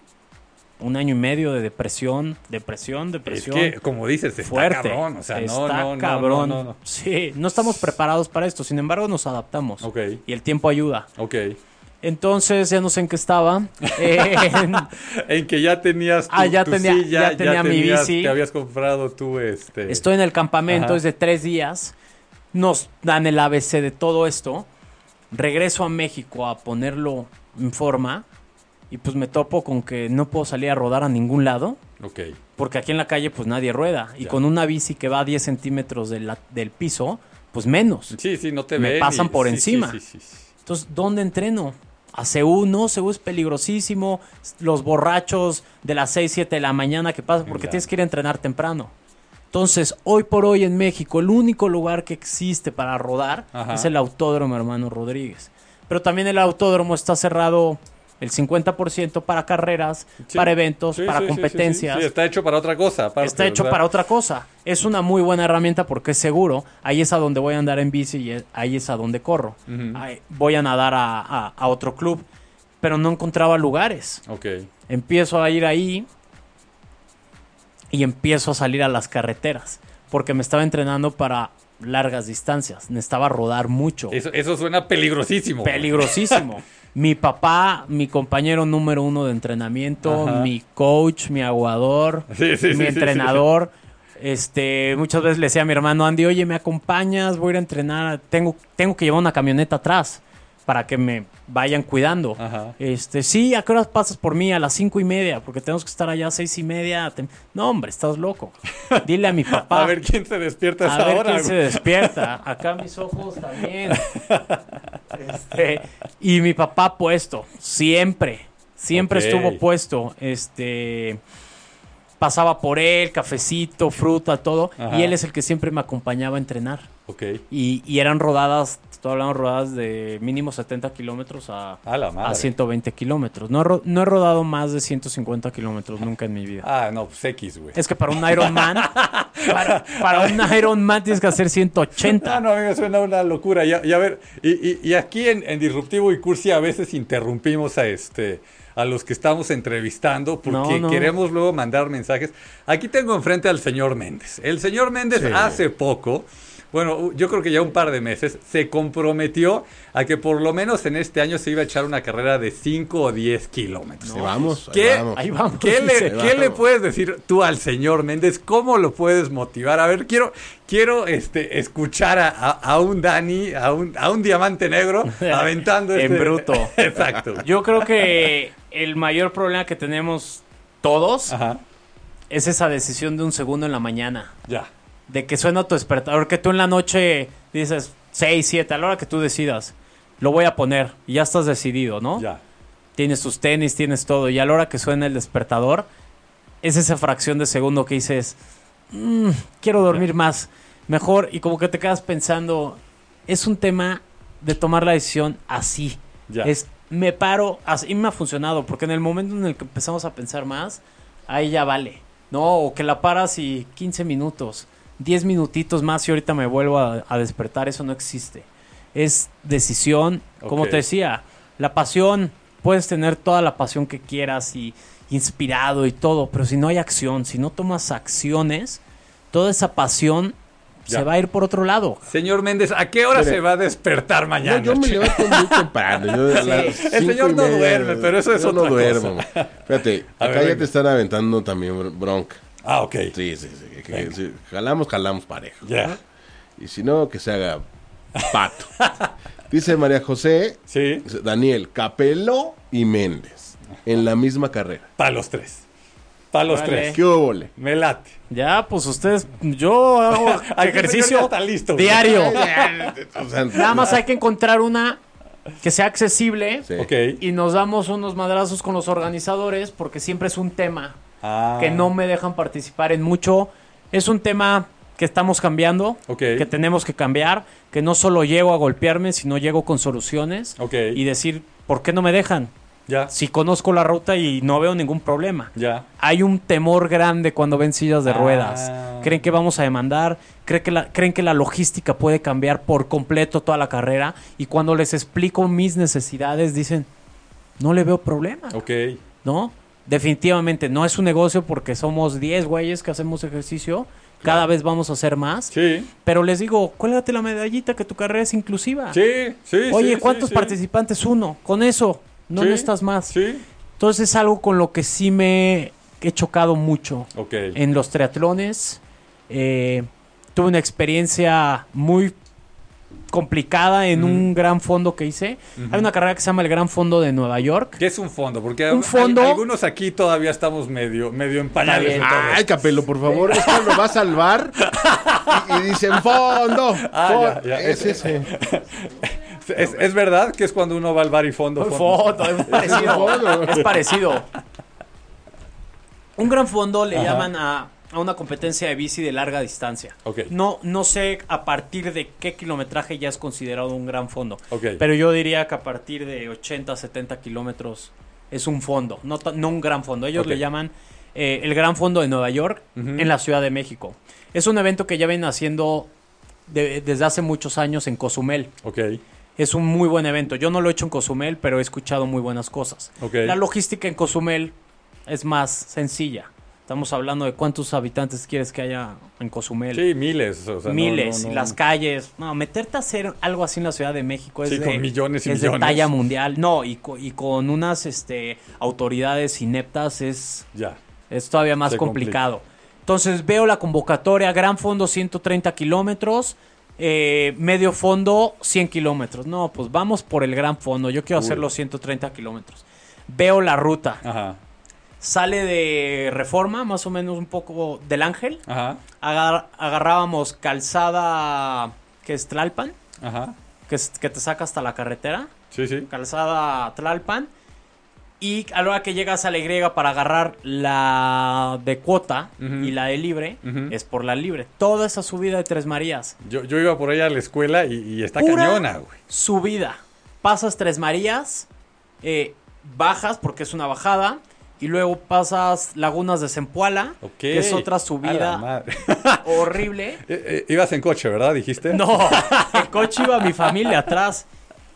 un año y medio de depresión, depresión, es depresión. que, como dices, está fuerte. cabrón, o sea, no, Está no, no, cabrón. no, no, no. Sí, no estamos preparados para esto, sin embargo nos adaptamos. Ok, Y el tiempo ayuda. ok. Entonces, ya no sé en qué estaba. En que ya tenías tu, Ah, ya tu tenía- silla, ya tenía mi tenías- bici. Te habías comprado tú, este... estoy en el campamento, Ajá. es de tres días. Nos dan el ABC de todo esto. Regreso a México a ponerlo en forma. Y pues me topo con que no puedo salir a rodar a ningún lado. Ok, Porque aquí en la calle pues nadie rueda. Y Ya. con una bici que va a 10 centímetros de la- del piso, pues menos. sí, sí, no te Me ven pasan y- por sí, encima. Sí, sí. Entonces, ¿dónde entreno? A CU, no, CU es peligrosísimo. Los borrachos de las 6, 7 de la mañana que pasan porque tienes que ir a entrenar temprano. Entonces, hoy por hoy en México, el único lugar que existe para rodar Ajá. es el Autódromo Hermano Rodríguez. Pero también el autódromo está cerrado el 50% para carreras, Sí. para eventos, Sí, para sí, competencias. Está hecho para otra cosa. aparte, Está hecho o sea, para otra cosa. Es una muy buena herramienta porque es seguro. Ahí es a donde voy a andar en bici y ahí es a donde corro. Voy a nadar a, a- a otro club. Pero no encontraba lugares. Ok, Empiezo a ir ahí y empiezo a salir a las carreteras. Porque me estaba entrenando para largas distancias. Necesitaba rodar mucho. eso, eso suena peligrosísimo. Peligrosísimo. mi papá, mi compañero número uno de entrenamiento, Ajá. mi coach, mi aguador, Sí, sí, sí, mi sí, entrenador. Este, muchas veces le decía a mi hermano Andy, oye, ¿me acompañas? Voy a ir a entrenar. Tengo, tengo que llevar una camioneta atrás para que me vayan cuidando. Ajá. Este, sí, ¿a qué horas pasas por mí? A las cinco y media, porque tenemos que estar allá a seis y media. No, hombre, estás loco. Dile a mi papá. A ver quién se despierta a esa ver hora. quién se despierta. Acá mis ojos también. Este, y mi papá puesto, siempre. Siempre estuvo puesto. Este pasaba por él, cafecito, fruta, todo. Ajá. Y él es el que siempre me acompañaba a entrenar. Ok. Y, y eran rodadas, estoy hablando rodadas de mínimo 70 kilómetros a, A la madre. a 120 kilómetros. No, he no he rodado más de 150 kilómetros nunca en mi vida. Ah, no, pues X, güey. Es que para un Ironman, para, para un Ironman tienes que hacer 180. Ah, no, a mí me suena una locura. Y a, y a ver, y, y- y aquí en, en Disruptivo y Cursi a veces interrumpimos a este a los que estamos entrevistando porque No, no. queremos luego mandar mensajes. Aquí tengo enfrente al señor Méndez. El señor Méndez Sí. hace poco bueno, yo creo que ya un par de meses, se comprometió a que por lo menos en este año se iba a echar una carrera de 5 o 10 kilómetros. Ahí vamos, ahí ¿Qué, vamos. Ahí vamos. ¿Qué, le, dice. qué le puedes decir tú al señor Méndez? ¿Cómo lo puedes motivar? A ver, quiero, quiero este, escuchar a, a- a un Dani, a un, a un diamante negro aventando En este- bruto. Exacto. Yo creo que el mayor problema que tenemos todos Ajá, es esa decisión de un segundo en la mañana. ya. De que suena tu despertador, que tú en la noche dices 6, 7, a la hora que tú decidas, lo voy a poner y ya estás decidido, ¿no? Ya. Tienes tus tenis, tienes todo y a la hora que suena el despertador, es esa fracción de segundo que dices, "Mm, quiero dormir más, mejor y como que te quedas pensando, es un tema de tomar la decisión así. Ya. Es, me paro, así me ha funcionado, porque en el momento en el que empezamos a pensar más, ahí ya vale. No, o que la paras y 15 minutos, 10 minutitos más y ahorita me vuelvo a, a despertar, eso no existe. Es decisión, como te decía, la pasión, puedes tener toda la pasión que quieras y inspirado y todo, pero si no hay acción, si no tomas acciones, toda esa pasión Ya. se va a ir por otro lado. Señor Méndez, ¿a qué hora Mire. se va a despertar mañana? yo me levanto muy temprano. Yo El señor no media, duerme, pero eso es yo otra no duermo. cosa. Fíjate, A acá ver, ya venga. te están aventando también br- bronca. Ah, ok. Sí, sí, sí. que- jalamos, jalamos parejo. Ya. Y si no, que se haga pato. Dice María José, Sí, Daniel, Capelo y Méndez. En la misma carrera. para los tres. Para los tres. ¿Qué óvole? Me late. Ya, pues ustedes, yo hago ejercicio está listo, diario. O sea, Nada más hay que encontrar una que sea accesible Sí. Ok. y nos damos unos madrazos con los organizadores porque siempre es un tema Ah, que no me dejan participar en mucho. Es un tema que estamos cambiando, Ok. que tenemos que cambiar, que no solo llego a golpearme, sino llego con soluciones y decir, ¿por qué no me dejan? Ya. Si conozco la ruta y no veo ningún problema. Ya. Hay un temor grande cuando ven sillas de Ah. ruedas. Creen que vamos a demandar, creen que, la, creen que la logística puede cambiar por completo toda la carrera y cuando les explico mis necesidades dicen, no le veo problema, Ok. ¿no? Definitivamente no es un negocio porque somos 10 güeyes que hacemos ejercicio, cada vez vamos a hacer más, Sí. pero les digo, cuélgate la medallita que tu carrera es inclusiva. Sí, sí. Oye, sí, ¿cuántos sí, sí. participantes? Uno, con eso, no necesitas más. Sí. Entonces es algo con lo que sí me he chocado mucho Ok. en los triatlones. Eh, tuve una experiencia muy complicada en un gran fondo que hice. Hay una carrera que se llama el Gran Fondo de Nueva York. ¿Qué es un fondo? Porque Un hay- fondo- algunos aquí todavía estamos medio, medio en pañales. Ay. Capelo, por favor, esto lo va a salvar. Y, y dicen, fondo. Ah, fondo". ya, ya. Es ese. ¿Es, es verdad que es cuando uno va al bar y fondo? fondo? Fondo, es parecido. es parecido. Un gran fondo le Ajá. llaman a, a una competencia de bici de larga distancia. No, no sé a partir de qué kilometraje ya es considerado un gran fondo. Pero yo diría que a partir de 80, 70 kilómetros es un fondo, no, un gran fondo. Ellos le llaman eh, el Gran Fondo de Nueva York en la Ciudad de México. Es un evento que ya vienen haciendo de- desde hace muchos años en Cozumel. Es un muy buen evento. Yo no lo he hecho en Cozumel, pero he escuchado muy buenas cosas. La logística en Cozumel es más sencilla. Estamos hablando de cuántos habitantes quieres que haya en Cozumel. Sí, miles. o sea, no, Miles, no, y no. las calles. No, meterte a hacer algo así en la Ciudad de México es, Sí, de, con millones y es de talla mundial. No, y, y con unas este, autoridades ineptas es, Ya. es todavía más Se complicado. Entonces veo la convocatoria, gran fondo 130 kilómetros, eh, medio fondo 100 kilómetros. No, pues vamos por el gran fondo, yo quiero hacer los 130 kilómetros. Veo la ruta, Ajá. Sale de reforma, más o menos un poco del ángel. Ajá. Agar- agarrábamos calzada que es Tlalpan, Ajá. que, es- que te saca hasta la carretera, Sí, sí. calzada Tlalpan, y a la hora que llegas a la Y para agarrar la de cuota y la de libre, es por la libre. Toda esa subida de Tres Marías, Yo, yo iba por allá a la escuela y, y está Pura cañona, güey. subida. Pasas Tres Marías, eh, bajas porque es una bajada, y luego pasas Lagunas de Zempoala, Ok. que es otra la subida horrible. Eh, eh, ibas en coche, ¿verdad? Dijiste. No, el coche iba mi familia atrás.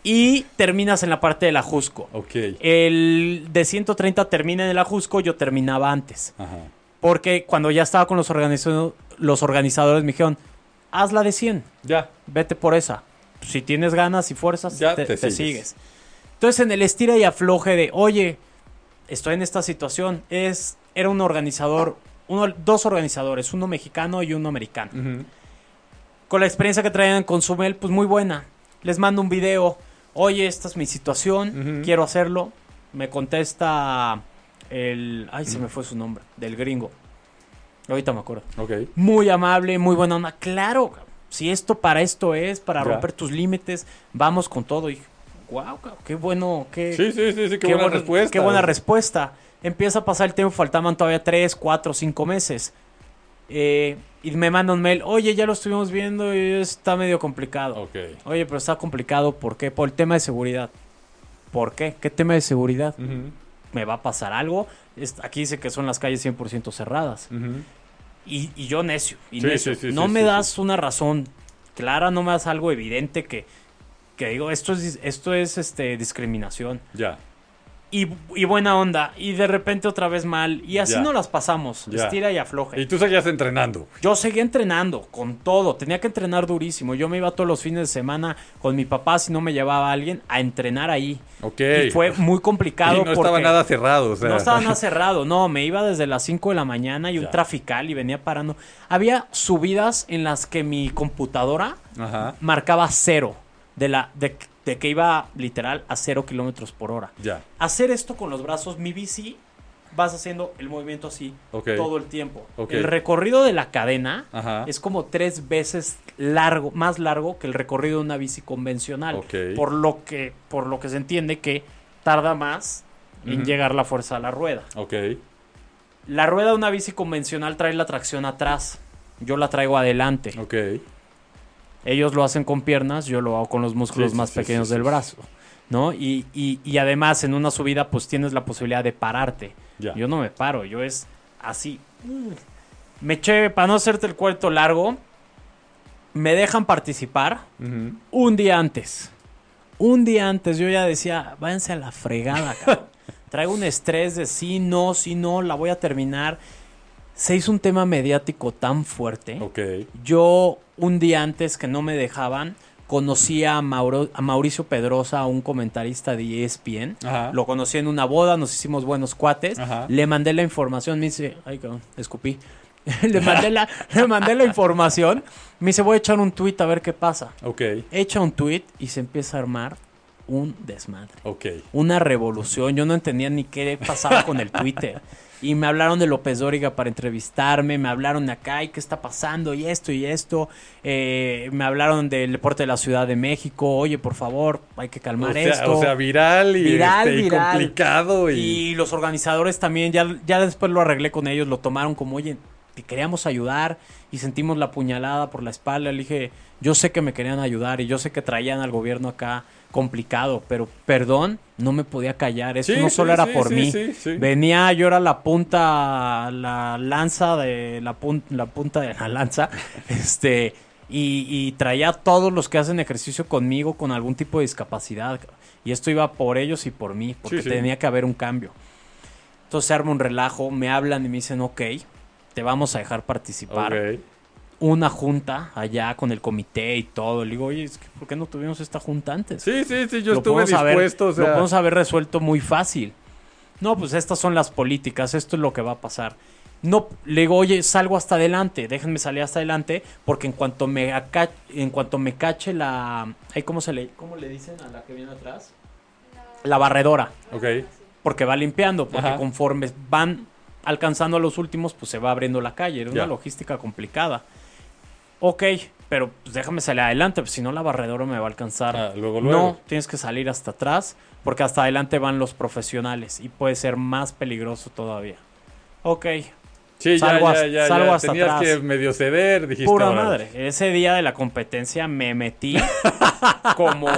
Y terminas en la parte del Ajusco. Ok. El de 130 termina en el Ajusco, yo terminaba antes. Ajá. Porque cuando ya estaba con los, organizo- los organizadores me dijeron, hazla de 100. Ya. Vete por esa. Si tienes ganas y fuerzas, Ya te, te te sigues. sigues. Entonces, en el estira y afloje de, oye, estoy en esta situación, es, era un organizador, uno, dos organizadores, uno mexicano y uno americano. Con la experiencia que traían con Sumel, pues muy buena. Les mando un video, oye, esta es mi situación, quiero hacerlo. Me contesta el, ay, se me fue su nombre, del gringo. Ahorita me acuerdo. Ok. Muy amable, muy buena onda. Claro, si esto para esto es, para Ya. romper tus límites, vamos con todo. Y, wow, qué bueno, qué, Sí, sí, sí, qué, qué buena buen- respuesta. Qué buena respuesta. Empieza a pasar el tiempo, faltaban todavía 3, 4, 5 meses. Eh, y me manda un mail, oye, ya lo estuvimos viendo y está medio complicado. Oye, pero está complicado, ¿por qué? Por el tema de seguridad. ¿Por qué? ¿Qué tema de seguridad? ¿Me va a pasar algo? Aquí dice que son las calles 100% cerradas. Y, y yo necio, y Sí, necio. sí, sí, no me das una razón clara, no me das algo evidente que, que digo, esto es, esto es este, discriminación. Ya. Y, y buena onda, y de repente otra vez mal, y así Ya. no las pasamos, Ya. estira y afloje. Y tú seguías entrenando. Yo seguía entrenando con todo, tenía que entrenar durísimo. Yo me iba todos los fines de semana con mi papá, si no me llevaba a alguien, a entrenar ahí. Ok. Y fue muy complicado. Y no estaba nada cerrado. O sea. No estaba nada cerrado, no, me iba desde las 5 de la mañana y un Ya. trafical y venía parando. Había subidas en las que mi computadora Ajá. marcaba cero, de, la, de, de que iba literal a cero kilómetros por hora. Ya. Hacer esto con los brazos, mi bici, vas haciendo el movimiento así todo el tiempo. El recorrido de la cadena Ajá. es como tres veces largo, más largo que el recorrido de una bici convencional. Por lo que, por lo que se entiende que tarda más en llegar la fuerza a la rueda. La rueda de una bici convencional trae la tracción atrás. Yo la traigo adelante. Ellos lo hacen con piernas, yo lo hago con los músculos Sí, más sí, pequeños sí, del brazo. ¿No? Y, y- y además en una subida pues tienes la posibilidad de pararte. Ya. Yo no me paro, yo es así. Me eché, para no hacerte el cuarto largo, me dejan participar un día antes. Un día antes yo ya decía, váyanse a la fregada, cabrón. Traigo un estrés de sí, no, sí, no, la voy a terminar. Se hizo un tema mediático tan fuerte. Yo, un día antes que no me dejaban, conocí a, Mauro- a Mauricio Pedrosa, un comentarista de ESPN. Ajá. Lo conocí en una boda, nos hicimos buenos cuates. Ajá. Le mandé la información, me dice, ay, cabrón, escupí. le, mandé la, le mandé la información. Me dice, voy a echar un tweet a ver qué pasa. Ok. Echa un tweet y se empieza a armar un desmadre. Ok. Una revolución. Yo no entendía ni qué pasaba con el Twitter. Y me hablaron de López Dóriga para entrevistarme, me hablaron de acá y qué está pasando y esto y esto. Eh, me hablaron del deporte de la Ciudad de México. Oye, por favor, hay que calmar O sea, esto. o sea, viral y, Viral, este, y complicado. Y... Y los organizadores también, ya, ya después lo arreglé con ellos, lo tomaron como, oye, te queríamos ayudar y sentimos la puñalada por la espalda. Le dije, yo sé que me querían ayudar y yo sé que traían al gobierno acá complicado, pero perdón, no me podía callar. Esto Sí, no sí, solo era sí, por mí. Venía, yo era la punta, la lanza de la, pun- la punta de la lanza, este, y, y traía a todos los que hacen ejercicio conmigo con algún tipo de discapacidad. Y esto iba por ellos y por mí, porque tenía que haber un cambio. Entonces se arma un relajo, me hablan y me dicen, ok, te vamos a dejar participar. Una junta allá con el comité y todo. Le digo, oye, es que ¿por qué no tuvimos esta junta antes? Sí, sí, sí, yo Lo estuve haber- dispuesto. o sea, Lo podemos haber resuelto muy fácil. No, pues estas son las políticas, esto es lo que va a pasar. No, le digo, oye, salgo hasta adelante, déjenme salir hasta adelante, porque en cuanto me aca- en cuanto me cache la, ¿cómo se le, cómo le dicen a la que viene atrás? La barredora, Ok. porque va limpiando, porque Ajá. conforme van alcanzando a los últimos, pues se va abriendo la calle, era una logística complicada. Ok, pero pues déjame salir adelante, pues si no la barredora me va a alcanzar. Ah, luego, luego. No, tienes que salir hasta atrás porque hasta adelante van los profesionales y puede ser más peligroso todavía. Ok, Sí, ya, salgo ya, hasta- ya, salgo ya. hasta Tenías atrás. que medio ceder, dijiste. pura madre. Ese día de la competencia me metí como...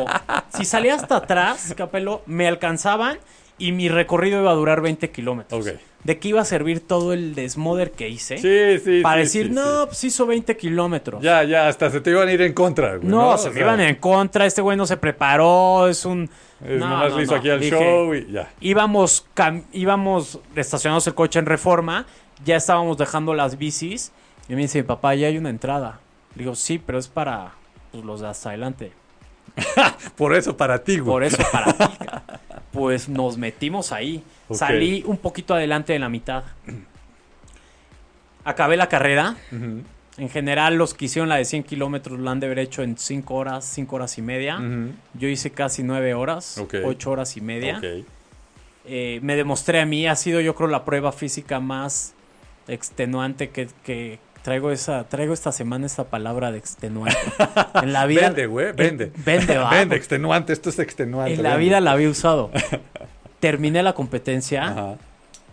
Si salía hasta atrás, Capelo, me alcanzaban y mi recorrido iba a durar 20 kilómetros. ¿De qué iba a servir todo el desmoder que hice? Sí, sí, Para sí, decir, sí, no, sí. pues hizo 20 kilómetros. Ya, ya, hasta se te iban a ir en contra, güey. No, No, se O me sea, iban en contra, este güey no se preparó, es un... Es, No, nomás no, hizo aquí al Dije, show y ya. íbamos, cam- íbamos estacionados el coche en reforma, ya estábamos dejando las bicis y me dice mi papá, ya hay una entrada. Le digo, sí, pero es para pues, los de hasta adelante. Por eso para ti, güey. Por eso para ti. Pues nos metimos ahí. Salí un poquito adelante de la mitad. Acabé la carrera. En general, los que hicieron la de 100 kilómetros lo han de haber hecho en 5 horas, 5 horas y media. Yo hice casi 9 horas, Ok. 8 horas y media. Eh, me demostré a mí, ha sido yo creo la prueba física más extenuante que, que traigo esa traigo esta semana esta palabra de extenuante. En la vida Vende, güey, vende. vende, va, Vende, extenuante, esto es extenuante. En la vende. vida la había usado. Terminé la competencia, Ajá.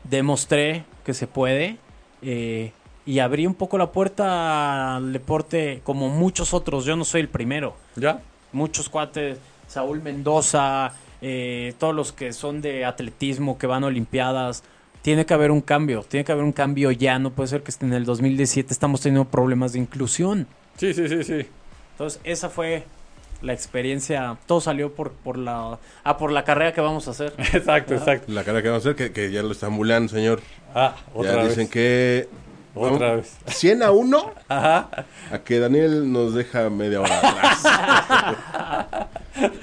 demostré que se puede eh, y abrí un poco la puerta al deporte como muchos otros. Yo no soy el primero. ¿Ya? Muchos cuates, Saúl Mendoza, eh, todos los que son de atletismo, que van a Olimpiadas. Tiene que haber un cambio, tiene que haber un cambio ya. No puede ser que en el 2017 estamos teniendo problemas de inclusión. Sí, sí, sí, sí. Entonces, esa fue la experiencia. Todo salió por, por la ah, por la carrera que vamos a hacer. Exacto, exacto. La cara que vamos a hacer, que, que ya lo están bulando, señor. Ah, otra ya vez. dicen que... Otra vez. 100 a 1 Ajá. a que Daniel nos deja media hora atrás.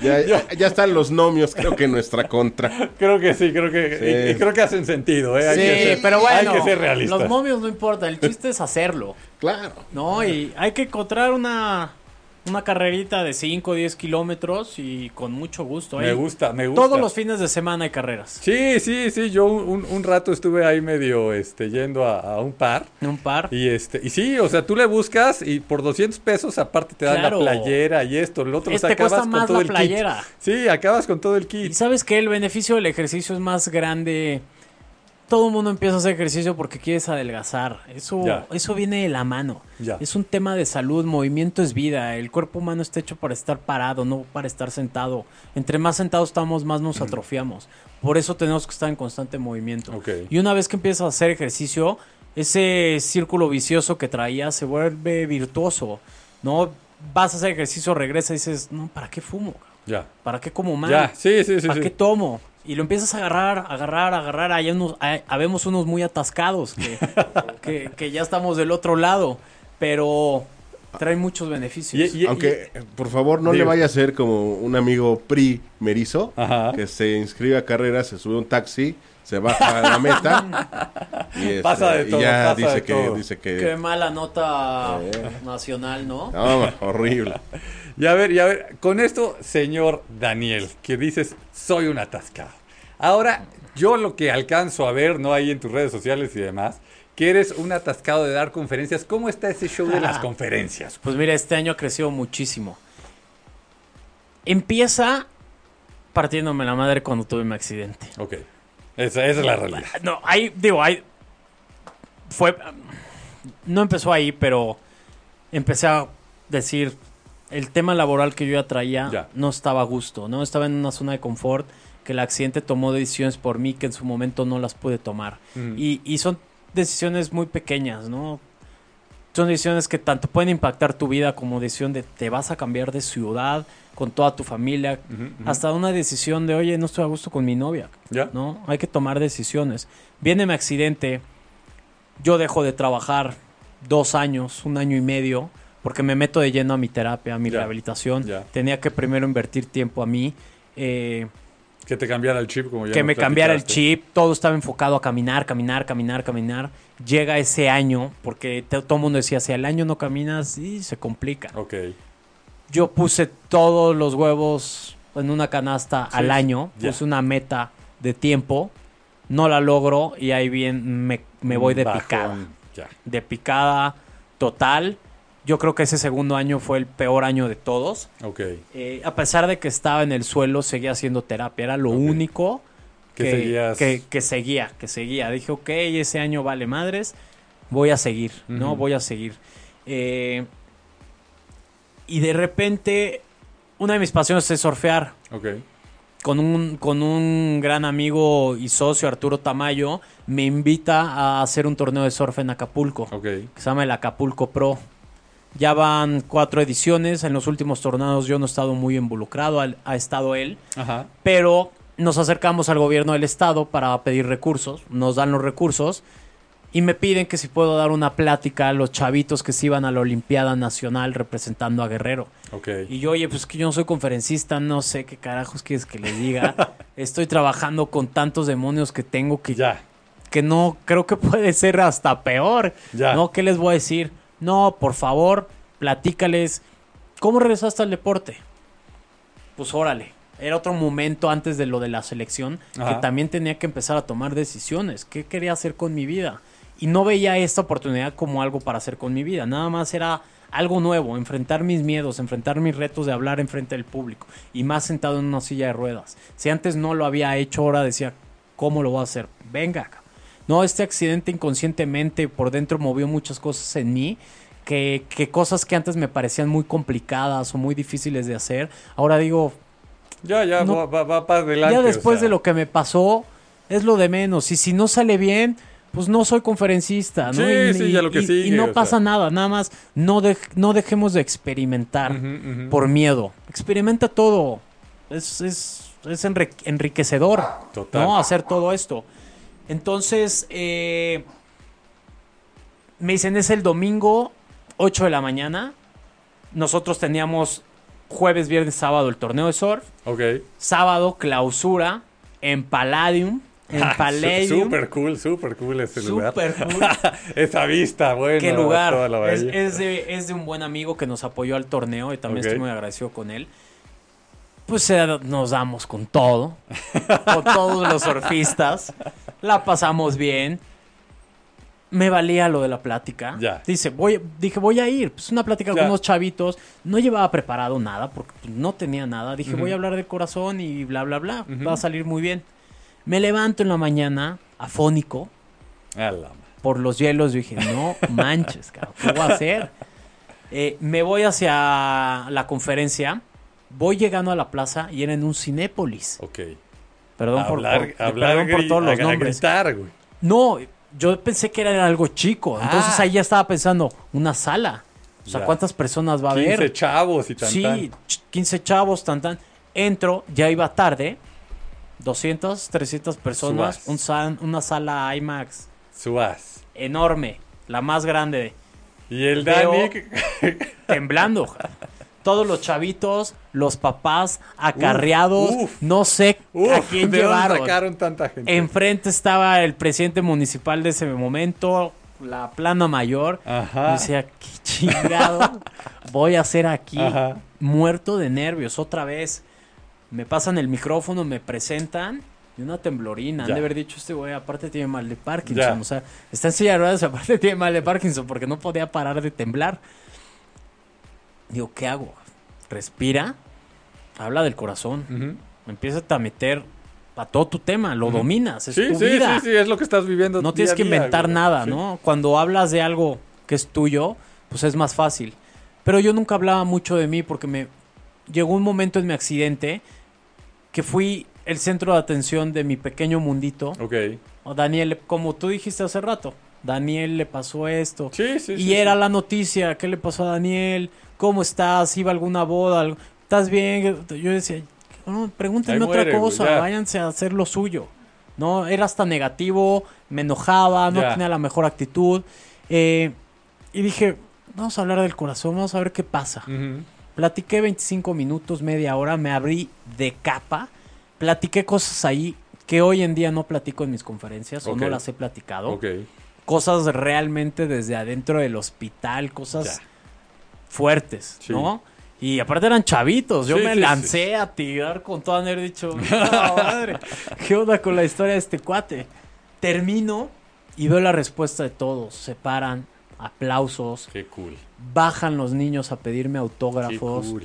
ya, ya- ya están los nomios, creo que en nuestra contra. Creo que sí, creo que. Sí. Y, y creo que hacen sentido, ¿eh? Hay que Sí, ser- pero bueno, Hay que ser realistas. los momios no importa, el chiste es hacerlo, Claro. ¿no? Y hay que encontrar una, una carrerita de 5 o 10 kilómetros y con mucho gusto. Me Hay- gusta, me gusta. Todos los fines de semana hay carreras. Sí, sí, sí. Yo un, un rato estuve ahí medio este, yendo a, a un par. Un par. Y este, y sí, o sea, tú le buscas y por 200 pesos aparte te dan Claro. la playera y esto, el otro, o sea, Este cuesta acabas con más todo la el kit. playera. Sí, acabas con todo el Y kit. sabes que el beneficio del ejercicio es más grande. Todo el mundo empieza a hacer ejercicio porque quieres adelgazar. Eso, Ya. eso viene de la mano. Ya. Es un tema de salud, movimiento es vida. El cuerpo humano está hecho para estar parado, no para estar sentado. Entre más sentados estamos, más nos atrofiamos. Por eso tenemos que estar en constante movimiento. Y una vez que empiezas a hacer ejercicio, ese círculo vicioso que traías se vuelve virtuoso. ¿No? Vas a hacer ejercicio, regresas y dices, no, ¿para qué fumo? Ya. ¿Para qué como mal? Ya, sí, sí, sí. ¿Para qué tomo? Y lo empiezas a agarrar, agarrar, agarrar. Hay unos, hay- habemos unos muy atascados que, que, que ya estamos del otro lado, pero traen muchos beneficios. Y- y- Aunque, por favor, no le vaya a ser como un amigo primerizo Ajá. que se inscribe a carreras, se sube a un taxi, se baja a la meta y, este, Pasa de y todo, ya pasa dice de que, todo. dice Qué que... mala nota Eh. nacional, ¿no? No, horrible. Y a ver, y a ver, con esto, señor Daniel, que dices, soy un atascado. Ahora, yo lo que alcanzo a ver, ¿no? Ahí en tus redes sociales y demás, que eres un atascado de dar conferencias. ¿Cómo está ese show de las conferencias? Pues mira, este año ha crecido muchísimo. Empieza partiéndome la madre cuando tuve mi accidente. Ok. Esa, esa es la realidad. No, ahí, digo, ahí. Fue. No empezó ahí, pero empecé a decir. El tema laboral que yo ya traía Ya. no estaba a gusto, ¿no? Estaba en una zona de confort que el accidente tomó decisiones por mí que en su momento no las pude tomar. Mm. Y, y son decisiones muy pequeñas, ¿no? Son decisiones que tanto pueden impactar tu vida como decisión de te vas a cambiar de ciudad con toda tu familia, hasta una decisión de, oye, no estoy a gusto con mi novia. ¿Ya? ¿no? Hay que tomar decisiones. Viene mi accidente, yo dejo de trabajar dos años, un año y medio, porque me meto de lleno a mi terapia, a mi Ya, rehabilitación. ya. Tenía que primero invertir tiempo a mí, eh, Que te cambiara el chip, como ya que me cambiara el chip, todo estaba enfocado a caminar, caminar, caminar, caminar. Llega ese año, porque todo el mundo decía, si al año no caminas, y se complica. Ok. Yo puse todos los huevos en una canasta Sí, al año, ya. puse una meta de tiempo, no la logro y ahí bien me, me voy de Bajón, picada. De picada total. Yo creo que ese segundo año fue el peor año de todos. Ok. Eh, a pesar de que estaba en el suelo, seguía haciendo terapia. Era lo único Que que, que, seguía, que seguía. Dije, ok, ese año vale madres, voy a seguir, ¿no? Voy a seguir. Eh, y de repente, una de mis pasiones es surfear. Ok. Con un, con un gran amigo y socio, Arturo Tamayo, me invita a hacer un torneo de surf en Acapulco Ok. que se llama el Acapulco Pro. Ya van cuatro ediciones. En los últimos torneos yo no he estado muy involucrado, al- ha estado él. Ajá. Pero nos acercamos al gobierno del estado para pedir recursos. Nos dan los recursos. y me piden que si puedo dar una plática a los chavitos que se iban a la Olimpiada Nacional representando a Guerrero. Ok. Y yo, oye, pues que yo no soy conferencista, no sé qué carajos quieres que les diga. Estoy trabajando con tantos demonios que tengo que, Ya. que no, creo que puede ser hasta peor. Ya. ¿No? ¿Qué les voy a decir? No, por favor, platícales. ¿Cómo regresaste al deporte? Pues órale. Era otro momento antes de lo de la selección Ajá. que también tenía que empezar a tomar decisiones. ¿Qué quería hacer con mi vida? Y no veía esta oportunidad como algo para hacer con mi vida. Nada más era algo nuevo, enfrentar mis miedos, enfrentar mis retos de hablar en frente del público. Y más sentado en una silla de ruedas. Si antes no lo había hecho, ahora decía, ¿cómo lo voy a hacer? Venga. No, este accidente inconscientemente por dentro movió muchas cosas en mí. Que, que cosas que antes me parecían muy complicadas o muy difíciles de hacer, ahora digo, Ya, ya, No. va, para adelante. ya o después sea. de lo que me pasó, es lo de menos. Y si no sale bien, pues no soy conferencista, ¿no? Sí, y, sí, ya lo que y- sigue, y no pasa sea. nada, nada más no, dej- no dejemos de experimentar por miedo. Experimenta todo. Es, es, es enri- enriquecedor, Total. ¿no? Hacer todo esto. Entonces, eh, me dicen, es el domingo, 8 de la mañana. Nosotros teníamos jueves, viernes, sábado el torneo de surf. Ok. Sábado, clausura en Palladium. En Ah, Palladium. Súper cool, súper cool ese lugar. Súper cool. Esa vista, bueno. Qué lugar. toda la Es, de, es de un buen amigo que nos apoyó al torneo y también estoy muy agradecido con él. Pues eh, nos damos con todo. con todos los surfistas. La pasamos bien. Me valía lo de la plática. Ya. Dice, voy, dije, voy a ir. Pues una plática Ya. con unos chavitos. No llevaba preparado nada porque pues, no tenía nada. Dije, voy a hablar del corazón y bla, bla, bla. Va a salir muy bien. Me levanto en la mañana afónico por los hielos. Yo dije, no manches, cabrón, ¿qué voy a hacer? Eh, me voy hacia la conferencia. Voy llegando a la plaza y era en un Cinépolis. Ok. Perdón, por, hablar, por- hablar perdón por todos los nombres. gritar, güey. No, yo pensé que era algo chico. Entonces Ah. ahí ya estaba pensando, una sala. O sea, Ya. ¿cuántas personas va a 15 haber? chavos y tan, Sí, tan. ch- 15 chavos, tan tan. Entro, ya iba tarde. 200, 300 personas. Un sal- una sala IMAX Subas. enorme. La más grande. Y el Dani. temblando. Todos los chavitos, los papás, acarreados, Uf, uf. no sé Uf, a quién ¿de dónde llevaron. sacaron tanta gente? Enfrente estaba el presidente municipal de ese momento, la plana mayor. Ajá. Yo decía, qué chingado voy a hacer aquí. Ajá. Muerto de nervios, otra vez. Me pasan el micrófono, me presentan. Y una temblorina. Han de haber dicho, este güey aparte tiene mal de Parkinson. Ya. O sea, está en silla de ruedas y aparte tiene mal de Parkinson porque no podía parar de temblar. Digo, ¿qué hago? Respira, habla del corazón, Ujú. empieza a meter a todo tu tema, lo dominas, es Sí, tu sí, vida. sí, sí, es lo que estás viviendo. No tienes que inventar nada. ¿no? Cuando hablas de algo que es tuyo, pues es más fácil. Pero yo nunca hablaba mucho de mí porque me llegó un momento en mi accidente que fui el centro de atención de mi pequeño mundito. Ok. O Daniel, como tú dijiste hace rato, Daniel le pasó esto. Sí, sí, y sí, era sí. la noticia, ¿qué le pasó a Daniel? ¿Cómo estás? ¿Iba a alguna boda? ¿Estás bien? Yo decía, no, pregúntenme otra cosa, ya. váyanse a hacer lo suyo. No, era hasta negativo, me enojaba, no Ya. tenía la mejor actitud. eh, y dije, vamos a hablar del corazón, vamos a ver qué pasa. Ujú. Platiqué 25 minutos, media hora, me abrí de capa, platiqué cosas ahí que hoy en día no platico en mis conferencias o no las he platicado cosas realmente desde adentro del hospital, cosas Ya. Fuertes, Sí. ¿no? Y aparte eran chavitos, yo Sí, me sí, lancé a tirar con nervio, he dicho, "No, madre, ¿qué onda con la historia de este cuate? Termino y veo la respuesta de todos, se paran, aplausos, Qué cool. bajan los niños a pedirme Qué autógrafos, cool.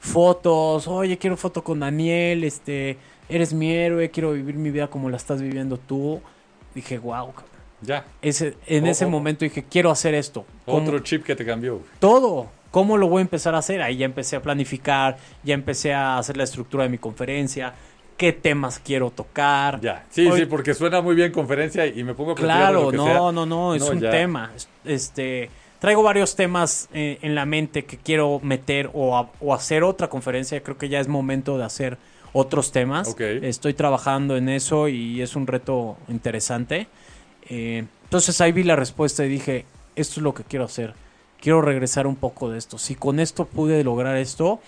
fotos, oye, quiero foto con Daniel, este, eres mi héroe, quiero vivir mi vida como la estás viviendo tú. Dije, wow, Ya. ese, en Oh, ese oh. momento dije, quiero hacer esto. ¿Cómo- Otro chip que te cambió. güey. Todo. ¿Cómo lo voy a empezar a hacer? Ahí ya empecé a planificar, ya empecé a hacer la estructura de mi conferencia, qué temas quiero tocar. Ya. Sí, Hoy- sí, porque suena muy bien conferencia y me pongo a Claro, no, sea. no, no, es No, un ya. tema. Es- Este, traigo varios temas eh, en la mente que quiero meter o, a- o hacer otra conferencia. Creo que ya es momento de hacer otros temas. Ok. Estoy trabajando en eso y es un reto interesante. Eh, entonces ahí vi la respuesta y dije, esto es lo que quiero hacer. Quiero regresar un poco de esto. Si con esto pude lograr esto,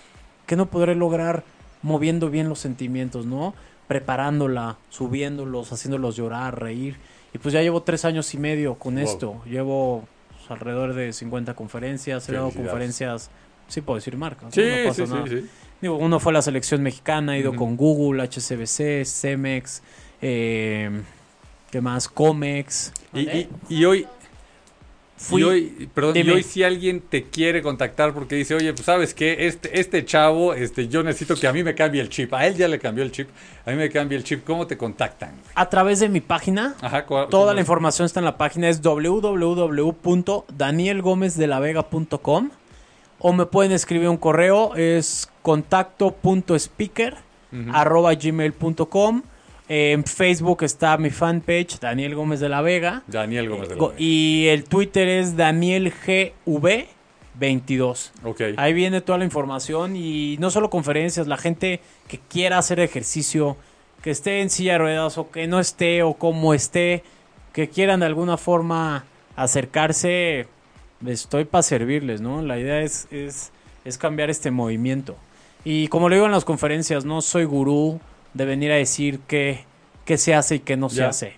¿qué no podré lograr moviendo bien los sentimientos, no? Preparándola, subiéndolos, haciéndolos llorar, reír. Y pues ya llevo tres años y medio con Wow. esto. Llevo pues, alrededor de 50 conferencias. He dado conferencias, sí puedo decir marcas. Sí, ¿no? Pasa sí, nada. sí. Digo, uno fue la selección mexicana, he ido con Google, HCBC, Cemex, eh, ¿qué más? Comex. Y, y- y hoy, Fui- y hoy, perdón, y hoy si alguien te quiere contactar porque dice, oye, pues sabes que este, este chavo, este, yo necesito que a mí me cambie el chip. A él ya le cambió el chip, a mí me cambie el chip. ¿Cómo te contactan? A través de mi página, Ajá, ¿cuál- toda la es? información está en la página, es www.danielgomezdelavega.com o me pueden escribir un correo, es contacto.speaker Ujú. arroba gmail.com. En Facebook está mi fanpage, Daniel Gómez de la Vega. Daniel Gómez de la Vega. Y el Twitter es DanielGV22. Ok. Ahí viene toda la información y no solo conferencias, la gente que quiera hacer ejercicio, que esté en silla de ruedas o que no esté o como esté, que quieran de alguna forma acercarse, estoy para servirles, ¿no? La idea es, es, es cambiar este movimiento. Y como lo digo en las conferencias, no soy gurú de venir a decir qué, qué se hace y qué no se hace.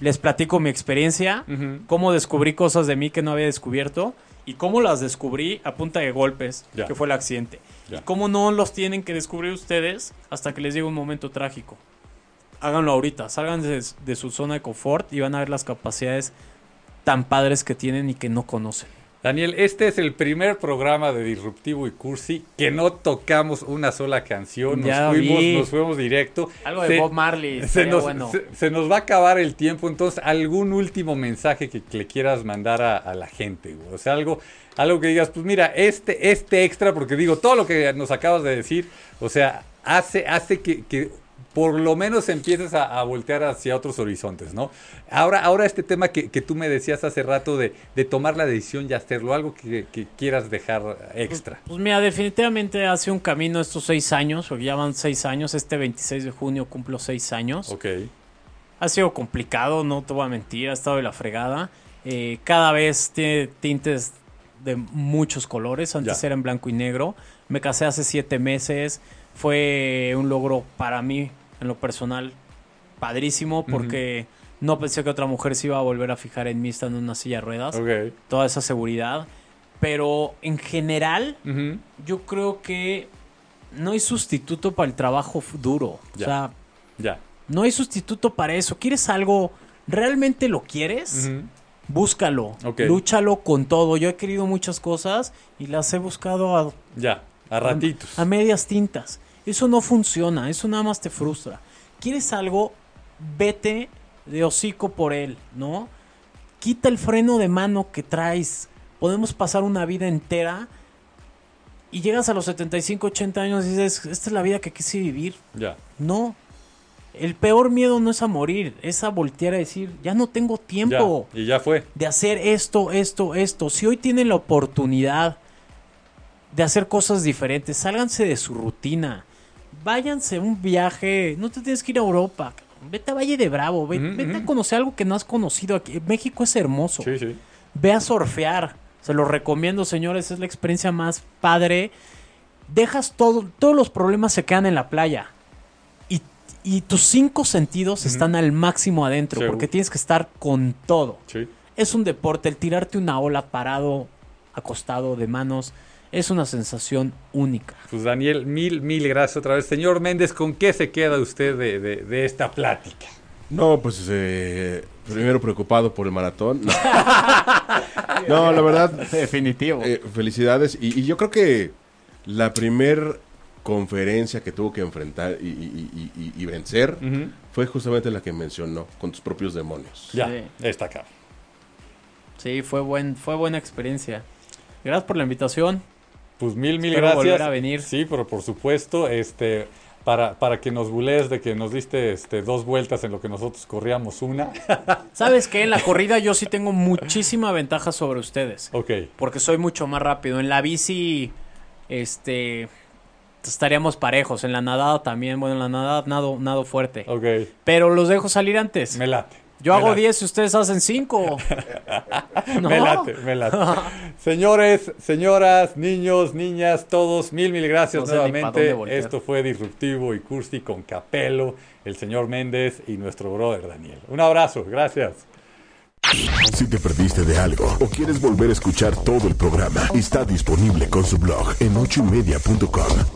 Les platico mi experiencia, cómo descubrí cosas de mí que no había descubierto y cómo las descubrí a punta de golpes, Ya. que fue el accidente. Y cómo no los tienen que descubrir ustedes hasta que les llegue un momento trágico. Háganlo ahorita, salgan de, de su zona de confort y van a ver las capacidades tan padres que tienen y que no conocen. Daniel, este es el primer programa de Disruptivo y Cursi que no tocamos una sola canción. Nos, Ya fuimos, vi. nos fuimos directo. Algo de Se- Bob Marley, Se nos, bueno. se- se nos va a acabar el tiempo, entonces, ¿algún último mensaje que, que le quieras mandar a, a la gente? güey? O sea, algo, algo que digas, pues mira, este, este extra, porque digo, todo lo que nos acabas de decir, o sea, hace, hace que, que por lo menos empieces a, a voltear hacia otros horizontes, ¿no? Ahora, ahora este tema que, que tú me decías hace rato de, de tomar la decisión y hacerlo, algo que, que quieras dejar extra. Pues mira, definitivamente hace un camino estos seis años, porque ya van seis años, este 26 de junio cumplo seis años. Ok, Ha sido complicado, no te voy a mentir, ha estado de la fregada. Eh, cada vez tiene tintes de muchos colores, antes Ya. era en blanco y negro. Me casé hace siete meses, fue un logro para mí, en lo personal, padrísimo, porque no pensé que otra mujer se iba a volver a fijar en mí estando en una silla de ruedas. Toda esa seguridad. Pero en general, yo creo que no hay sustituto para el trabajo duro. O Ya. sea, Ya. no hay sustituto para eso. ¿Quieres algo? ¿Realmente lo quieres? Búscalo. Ok. Lúchalo con todo. Yo he querido muchas cosas y las he buscado a, Ya, a ratitos. a medias tintas. Eso no funciona. Eso nada más te frustra. ¿Quieres algo? Vete de hocico por él, ¿no? Quita el freno de mano que traes. Podemos pasar una vida entera y llegas a los 75, 80 años y dices, esta es la vida que quise vivir. Ya. No. El peor miedo no es a morir, es a voltear a decir, ya no tengo tiempo Ya, y ya fue. de hacer esto, esto, esto. Si hoy tienen la oportunidad de hacer cosas diferentes, sálganse de su rutina. Váyanse un viaje, no te tienes que ir a Europa. cabrón. Vete a Valle de Bravo, ve- Ujú, vete a ujú. conocer algo que no has conocido aquí. México es hermoso. Sí, sí. Ve a surfear. Se lo recomiendo, señores. Es la experiencia más padre. Dejas todo, todos los problemas se quedan en la playa. Y, y tus cinco sentidos están al máximo adentro. Sí. Porque tienes que estar con todo. Sí. Es un deporte. El tirarte una ola parado, acostado, de manos, es una sensación única. Pues Daniel, mil, mil gracias otra vez. Señor Méndez, ¿con qué se queda usted de, de- de esta plática? No, pues eh, primero preocupado por el maratón. No, No, la verdad, Definitivo. eh, felicidades. Y, y yo creo que la primer conferencia que tuvo que enfrentar y, y- y- y- y vencer fue justamente la que mencionó, con tus propios demonios. Ya, Sí. está acá. Sí, fue, buen, fue buena experiencia. Gracias por la invitación. Pues mil, mil Espero gracias. a venir. Sí, pero por supuesto, este, para, para que nos bulees de que nos diste este, dos vueltas en lo que nosotros corríamos una. ¿Sabes qué? En la corrida yo sí tengo muchísima ventaja sobre ustedes. ok, Porque soy mucho más rápido. En la bici, este. Estaríamos parejos. En la nadada también. Bueno, en la nadada nado, nado fuerte. ok. Pero los dejo salir antes. Me late. Yo Me hago late. 10 y ustedes hacen 5. No. Me late, me late. Señores, señoras, niños, niñas, todos, mil, mil gracias No sé nuevamente. Esto fue Disruptivo y Cursi con Capelo, el señor Méndez y nuestro brother Daniel. Un abrazo, gracias. Si te perdiste de algo o quieres volver a escuchar todo el programa, está disponible con su blog en ochoymedia.com.